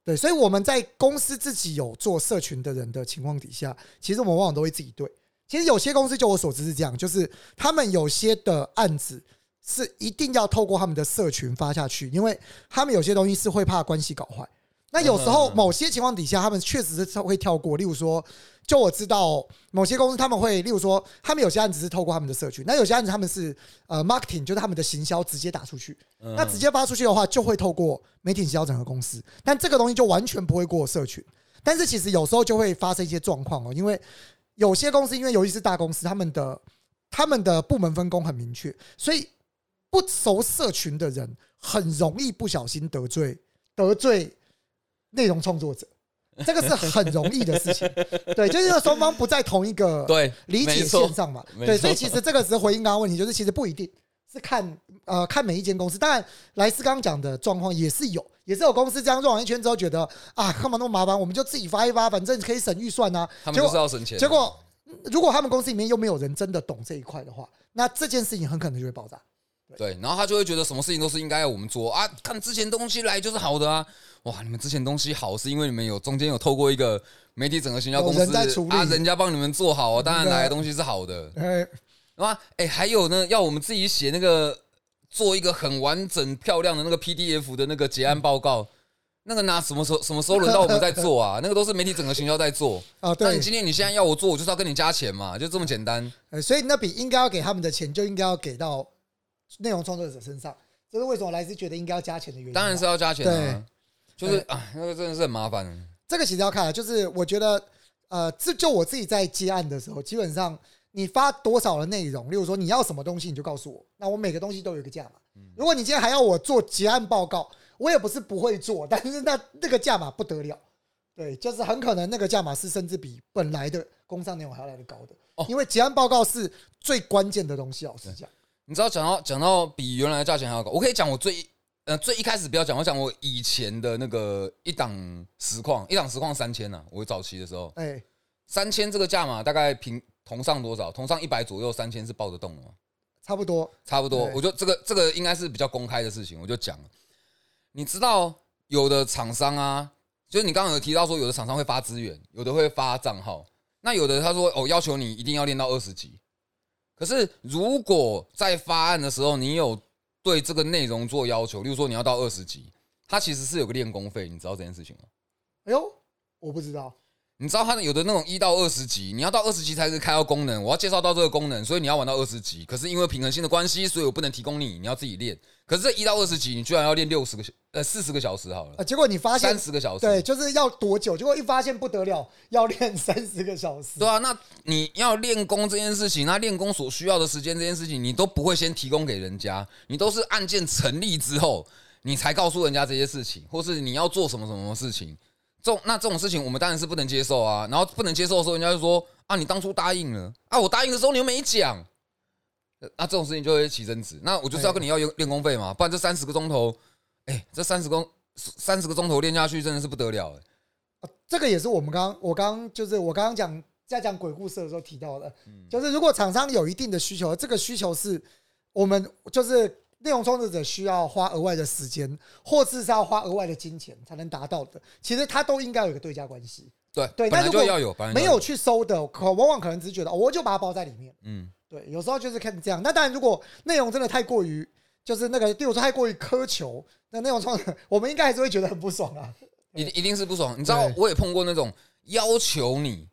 对，所以我们在公司自己有做社群的人的情况底下，其实我们往往都会自己对。其实有些公司，就我所知是这样，就是他们有些的案子是一定要透过他们的社群发下去，因为他们有些东西是会怕关系搞坏。那有时候嗯某些情况底下，他们确实是会跳过。例如说，就我知道某些公司他们会，例如说，他们有些案子是透过他们的社群，那有些案子他们是呃 marketing，就是他们的行销直接打出去。嗯那直接发出去的话，就会透过媒体行销整合公司，但这个东西就完全不会过社群。但是其实有时候就会发生一些状况哦，因为有些公司，因为尤其是大公司，他们的他们的部门分工很明确，所以不熟社群的人很容易不小心得罪得罪内容创作者，这个是很容易的事情。对，就是双方不在同一个 对，理解线上嘛。对，所以其实这个只是回应刚刚问题，就是其实不一定是看呃看每一间公司。当然，莱斯刚刚讲的状况也是有，也是有公司这样绕完一圈之后觉得啊，干嘛那么麻烦，我们就自己发一发，反正可以省预算呐、他们就是要省钱。结果如果他们公司里面又没有人真的懂这一块的话，那这件事情很可能就会爆炸。对，然后他就会觉得什么事情都是应该要我们做啊，看之前东西来就是好的啊。哇，你们之前东西好是因为你们有中间有透过一个媒体整合行销公司啊，人家帮你们做好啊，当然对来的东西是好的。哎，然后哎，还有呢，要我们自己写那个做一个很完整漂亮的那个 PDF 的那个结案报告，那个拿什么时候什么时候轮到我们在做啊？那个都是媒体整合行销在做。啊，对那你，今天你现在要我做，我就是要跟你加钱嘛，就这么简单。呃所以那笔应该要给他们的钱，就应该要给到内容创作者身上。这是为什么莱斯觉得应该要加钱的原因嘛。当然是要加钱啊，就是啊，那个真的是很麻烦。这个其实要看，就是我觉得，呃，这就我自己在接案的时候，基本上你发多少的内容，例如说你要什么东西，你就告诉我，那我每个东西都有一个价码。如果你今天还要我做结案报告，我也不是不会做，但是那那个价码不得了，对，就是很可能那个价码是甚至比本来的工商内容还要来的高的，哦因为结案报告是最关键的东西，老实讲。你知道讲到讲到比原来的价钱还要高，我可以讲我最呃最一开始不要讲，我讲我以前的那个一档实况，一档实况三千呐，我早期的时候哎，三千这个价嘛大概平同上多少？同上一百左右，三千是抱得动的吗？差不多，差不多，我觉得这个这个应该是比较公开的事情，我就讲了。你知道有的厂商啊，就是你刚刚有提到说，有的厂商会发资源，有的会发账号，那有的他说哦，要求你一定要练到二十级。可是如果在发案的时候，你有对这个内容做要求，例如说你要到二十级，它其实是有个练功费，你知道这件事情吗？哎呦，我不知道，你知道它有的那种一到二十级，你要到二十级才是开到功能，我要介绍到这个功能，所以你要玩到二十级。可是因为平衡性的关系，所以我不能提供你，你要自己练。可是这一到二十级，你居然要练六十个小呃四十个小时好了，啊，结果你发现三十个小时，对，就是要多久？结果一发现不得了，要练三十个小时。对啊，那你要练功这件事情，那练功所需要的时间这件事情，你都不会先提供给人家，你都是案件成立之后，你才告诉人家这些事情，或是你要做什么什么事情。这种那这种事情，我们当然是不能接受啊。然后不能接受的时候，人家就说啊，你当初答应了啊，我答应的时候你又没讲，呃那这种事情就会起争执。那我就是要跟你要练练功费嘛，不然这三十个钟头，哎，这三十公三十个钟头练下去真的是不得了哎。这个也是我们刚刚我刚刚就是我刚刚讲在讲鬼故事的时候提到的，嗯就是如果厂商有一定的需求，这个需求是我们就是内容创作者需要花额外的时间，或是是要花额外的金钱才能达到的，其实它都应该有一个对价关系。对对但如果要有，没有去收的，可往往可能只是觉得、哦我就把它包在里面。嗯。对，有时候就是看这样。那当然，如果内容真的太过于，就是那个，例如说太过于苛求，那内容创作者，我们应该还是会觉得很不爽啊。一一定是不爽。你知道，我也碰过那种要求你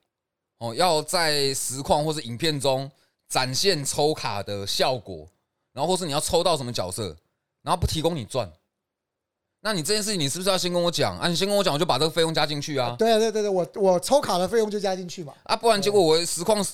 哦，要在实况或是影片中展现抽卡的效果，然后或是你要抽到什么角色，然后不提供你赚。那你这件事情，你是不是要先跟我讲啊？你先跟我讲，我就把这个费用加进去啊对啊，对对对，我我抽卡的费用就加进去嘛。啊！不然结果我实况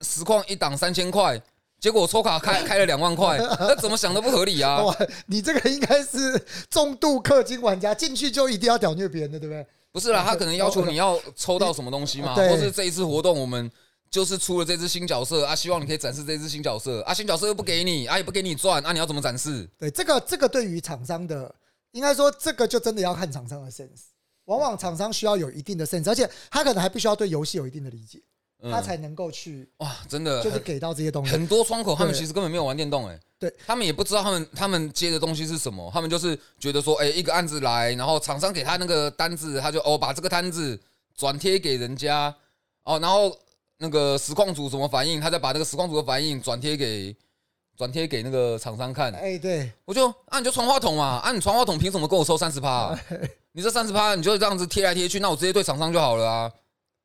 实况一档三千块，结果我抽卡开 开了两万块，那怎么想都不合理啊！哇，你这个应该是重度氪金玩家，进去就一定要屌虐别人的，对不对？不是啦，他可能要求你要抽到什么东西嘛，或是这一次活动我们就是出了这只新角色啊，希望你可以展示这只新角色啊，新角色又不给你啊，也不给你赚啊，你要怎么展示？对，这个这个对于厂商的，应该说这个就真的要看厂商的 sense。往往厂商需要有一定的 sense，而且他可能还必须要对游戏有一定的理解，嗯他才能够去哇，真的就是给到这些东西。很多窗口，他们其实根本没有玩电动、欸，对他们也不知道他们他们接的东西是什么，他们就是觉得说，哎、一个案子来，然后厂商给他那个单子，他就哦把这个单子转贴给人家，哦，然后那个实况组怎么反应，他再把那个实况组的反应转贴给转贴给那个厂商看，哎，对，我就啊，你就传话筒嘛，啊，你传话筒凭什么跟我收三十趴？你这三十趴，你就这样子贴来贴去，那我直接对厂商就好了啊，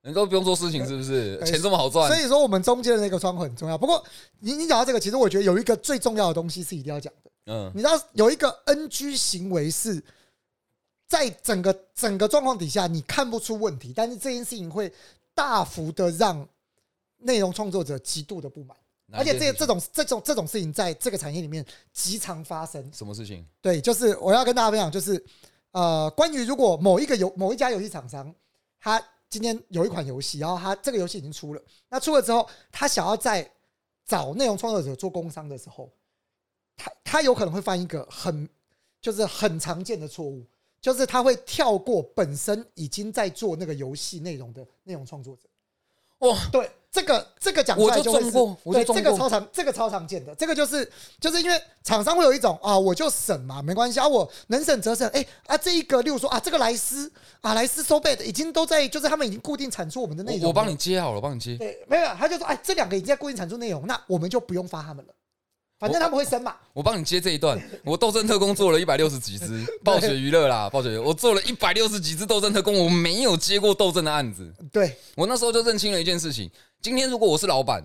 你都不用做事情，是不是？对钱这么好赚所，以说我们中间的那个窗口很重要。不过你你讲到这个，其实我觉得有一个最重要的东西是一定要讲的。嗯你知道有一个 NG 行为是在整个整个状况底下你看不出问题，但是这件事情会大幅的让内容创作者极度的不满，而且这这种这种这种事情在这个产业里面极常发生。什么事情？对，就是我要跟大家分享，就是呃，关于如果某一个游某一家游戏厂商，他今天有一款游戏，然后他这个游戏已经出了，那出了之后，他想要在找内容创作者做工商的时候，他他有可能会犯一个很就是很常见的错误，就是他会跳过本身已经在做那个游戏内容的内容创作者。哦，对，这个这个讲出来我就会是对这个超常这个超常见的，这个就是就是因为厂商会有一种啊，我就省嘛，没关系啊，我能省则省。哎啊，这一个，例如说啊，这个莱斯啊，莱斯 so bad 已经都在，就是他们已经固定产出我们的内容，我我帮你接好了，我帮你接。对，没有，他就说哎，这两个已经在固定产出内容，那我们就不用发他们了，反正他们会生嘛。我帮你接这一段。我斗争特工做了一百六十几只，暴雪娱乐啦，暴雪，我做了一百六十几只斗争特工，我没有接过斗争的案子。对，我那时候就认清了一件事情：今天如果我是老板，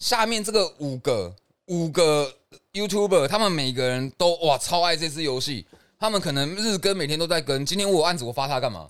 下面这个五个五个 YouTuber，他们每个人都哇超爱这只游戏，他们可能日更每天都在更。今天我有案子，我发他干嘛？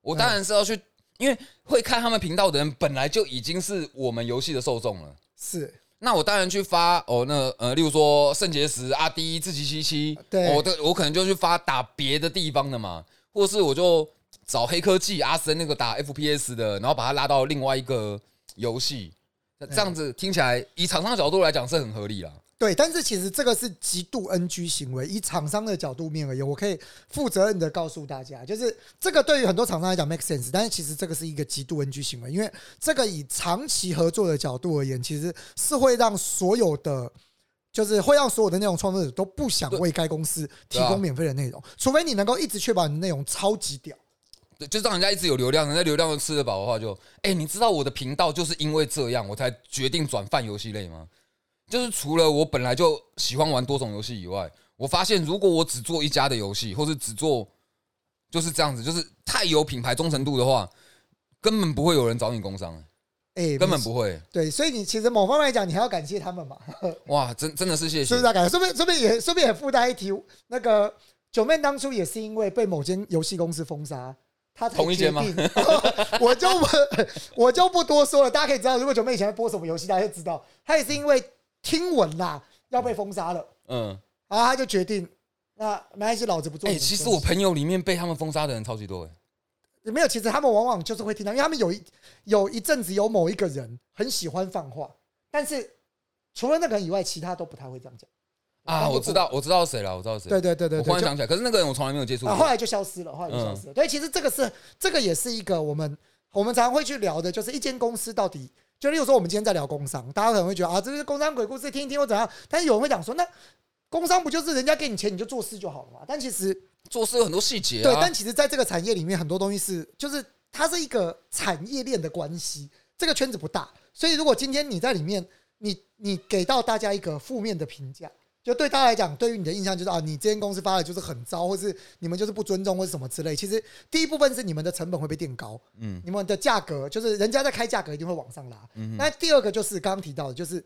我当然是要去，因为会看他们频道的人本来就已经是我们游戏的受众了。是，那我当然去发哦，那呃，例如说肾结石、阿迪、自己七七，对我的我可能就去发打别的地方的嘛，或是我就找黑科技阿森那个打 FPS 的，然后把他拉到另外一个游戏，那这样子听起来，以厂商的角度来讲是很合理啦。对，但是其实这个是极度 NG 行为。以厂商的角度面而言，我可以负责任的告诉大家，就是这个对于很多厂商来讲 make sense，但是其实这个是一个极度 NG 行为，因为这个以长期合作的角度而言，其实是会让所有的。就是会让所有的内容创作者都不想为该公司提供免费的内容，除非你能够一直确保你的内容超级屌。对，就让人家一直有流量，人家流量都吃得饱的话就，哎、你知道我的频道就是因为这样，我才决定转泛游戏类吗？就是除了我本来就喜欢玩多种游戏以外，我发现如果我只做一家的游戏，或是只做就是这样子，就是太有品牌忠诚度的话，根本不会有人找你工商，哎，根本不会。对，所以你其实某方面来讲，你还要感谢他们嘛。哇，真真的是谢谢，是不是？感谢，顺便顺便也顺便也附带一提，那个九妹当初也是因为被某间游戏公司封杀，他同一间吗？我就不我就不多说了，大家可以知道，如果九妹以前播什么游戏，大家就知道，他也是因为听闻啦要被封杀了，嗯，然后他就决定，那没关系，老子不做。哎，其实我朋友里面被他们封杀的人超级多，哎。没有，其实他们往往就是会听到，因为他们有一有一阵子有某一个人很喜欢放话，但是除了那个人以外，其他都不太会这样讲。啊，我知道，我知道谁了，我知道谁。对对对对，我忽然想起来，可是那个人我从来没有接触过。后来就消失了，后来就消失了。对，其实这个是这个也是一个我们我们常常会去聊的，就是一间公司到底，就例如说我们今天在聊工商，大家可能会觉得啊，这是工商鬼故事，听一听或怎样。但是有人会讲说，那工商不就是人家给你钱你就做事就好了嘛？但其实做事有很多细节。对，但其实在这个产业里面，很多东西是就是。它是一个产业链的关系，这个圈子不大，所以如果今天你在里面，你你给到大家一个负面的评价，就对大家来讲，对于你的印象就是啊，你这间公司发的就是很糟，或是你们就是不尊重，或是什么之类。其实第一部分是你们的成本会被垫高，嗯，你们的价格就是人家在开价格一定会往上拉。那第二个就是刚刚提到的，就是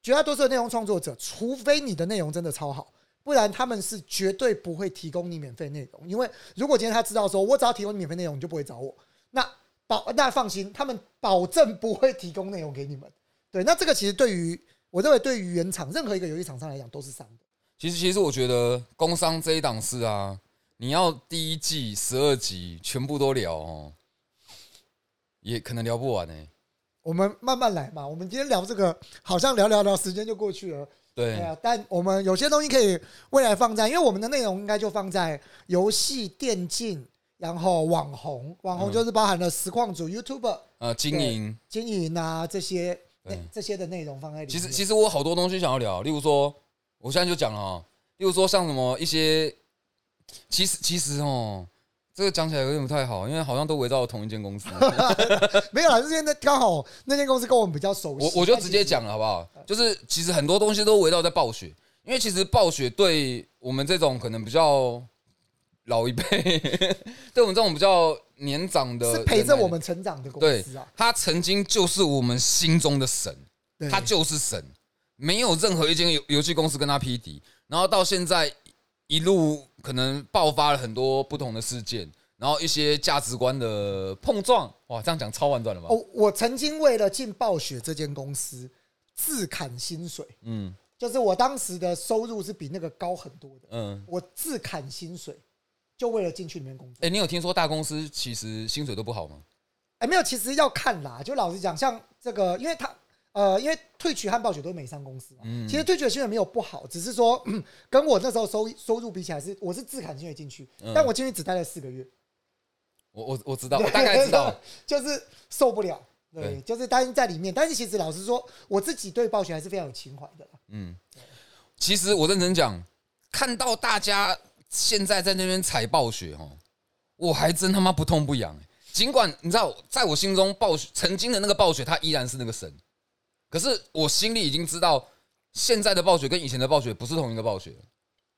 绝大多数的内容创作者，除非你的内容真的超好，不然他们是绝对不会提供你免费内容，因为如果今天他知道说我只要提供你免费内容，你就不会找我。那保那放心，他们保证不会提供内容给你们。对，那这个其实对于我认为，对于原厂任何一个游戏厂商来讲都是伤的。其实，其实我觉得工商这一档事啊，你要第一季十二集全部都聊哦，也可能聊不完呢。我们慢慢来嘛。我们今天聊这个，好像聊聊聊，时间就过去了。对啊，但我们有些东西可以未来放在，因为我们的内容应该就放在游戏电竞。然后网红，网红就是包含了实况组、YouTube 呃经营、经营啊这些这些的内容放在里面。其实其实我好多东西想要聊，例如说，我现在就讲了啊，例如说像什么一些，其实其实哦，这个讲起来有点不太好，因为好像都围绕同一间公司。没有啦，这间那刚好那间公司跟我们比较熟悉，我我就直接讲了好不好？就是其实很多东西都围绕在暴雪，因为其实暴雪对我们这种可能比较。老一辈，对我们这种比较年长的，是陪着我们成长的公司啊。他曾经就是我们心中的神，他就是神，没有任何一间游游戏公司跟他匹敌。然后到现在一路可能爆发了很多不同的事件，然后一些价值观的碰撞。哇，这样讲超婉转了吧？哦，我曾经为了进暴雪这间公司自砍薪水，嗯，就是我当时的收入是比那个高很多的，嗯，我自砍薪水。就为了进去里面工作。哎，你有听说大公司其实薪水都不好吗？哎，没有，其实要看啦。就老实讲，像这个，因为他呃，因为退取和暴雪都是美商公司嘛。嗯。其实退取的薪水没有不好，只是说 跟我那时候收收入比起来，是我是自砍薪水进去，但我进去只待了四个月。我我我知道，我大概知道，就是受不了。对，就是担心在里面。但是其实老实说，我自己对暴雪还是非常有情怀的。嗯。其实我认真讲，看到大家。现在在那边踩暴雪哦，我还真他妈不痛不痒尽管你知道，在我心中暴雪曾经的那个暴雪，他依然是那个神。可是我心里已经知道，现在的暴雪跟以前的暴雪不是同一个暴雪。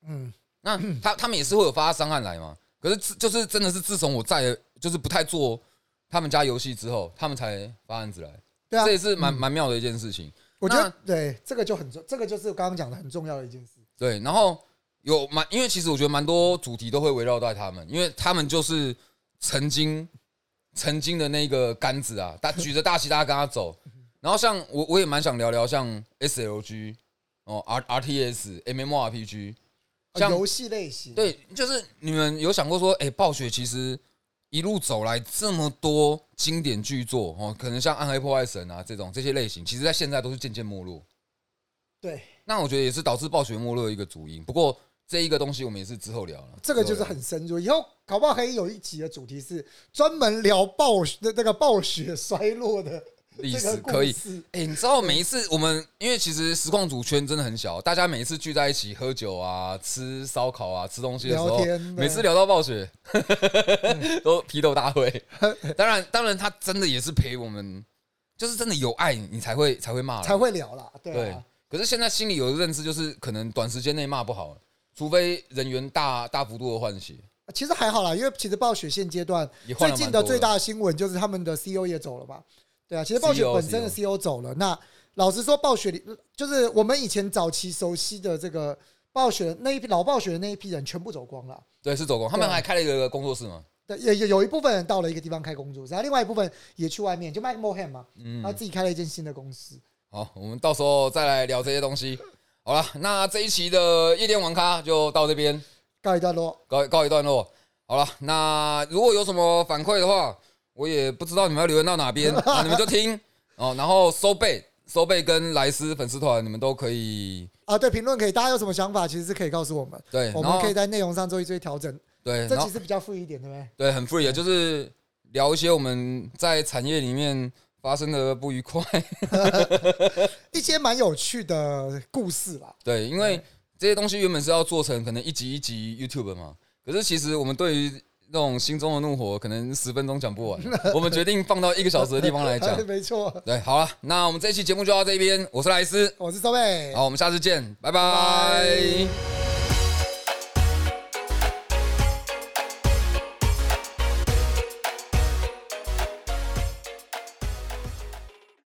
嗯，那他他们也是会有发伤害来嘛？可是就是真的是自从我在就是不太做他们家游戏之后，他们才发案子来。对啊，这也是蛮蛮妙的一件事情。我觉得对这个就很重，这个就是刚刚讲的很重要的一件事。对，然后。有蛮，因为其实我觉得蛮多主题都会围绕在他们，因为他们就是曾经曾经的那个杆子啊，他举着大旗，大家跟他走。然后像我，我也蛮想聊聊像 SLG 哦，R R T S M M R P G，像游戏类型。对，就是你们有想过说，哎，暴雪其实一路走来这么多经典巨作哦，可能像暗黑破坏神啊这种这些类型，其实在现在都是渐渐没落。对，那我觉得也是导致暴雪没落的一个主因。不过。这一个东西我们也是之后聊了，这个就是很深入。以后搞不好可以有一集的主题是专门聊暴雪的那个暴雪衰落的历史，可以。哎，你知道每一次我们，因为其实实况组圈真的很小，大家每一次聚在一起喝酒啊、吃烧烤啊、吃东西的时候，每次聊到暴雪，都批斗大会。当然，当然他真的也是陪我们，就是真的有爱你才会才会骂，才会聊啦。对。可是现在心里有个认知，就是可能短时间内骂不好。除非人员大大幅度的换血，其实还好啦，因为其实暴雪现阶段最近的最大的新闻就是他们的 CEO 也走了吧。对啊，其实暴雪本身的 CEO 走了。那老实说，暴雪里就是我们以前早期熟悉的这个暴雪那一批老暴雪的那一批人全部走光了。对，是走光，他们还开了一个工作室嘛。对，也也有一部分人到了一个地方开工作室，然后另外一部分也去外面，就 Mike Mohan 嘛，嗯他自己开了一间新的公司。好，我们到时候再来聊这些东西。好了，那这一期的夜店网咖就到这边告一段落，告告一段落。好了，那如果有什么反馈的话，我也不知道你们要留言到哪边 啊，你们就听哦。然后收贝、收贝跟莱斯粉丝团，你们都可以啊，对，评论可以，大家有什么想法，其实是可以告诉我们，对，我们可以在内容上做一些调整，对，这其实比较 free 一点，对不对？对很 free 的，就是聊一些我们在产业里面发生的不愉快。一些蛮有趣的故事啦。对，因为这些东西原本是要做成可能一集一集 YouTube 嘛，可是其实我们对于那种心中的怒火，可能十分钟讲不完，我们决定放到一个小时的地方来讲。没错，对，好了，那我们这一期节目就到这边，我是莱斯，我是周贝，好，我们下次见，拜拜。拜拜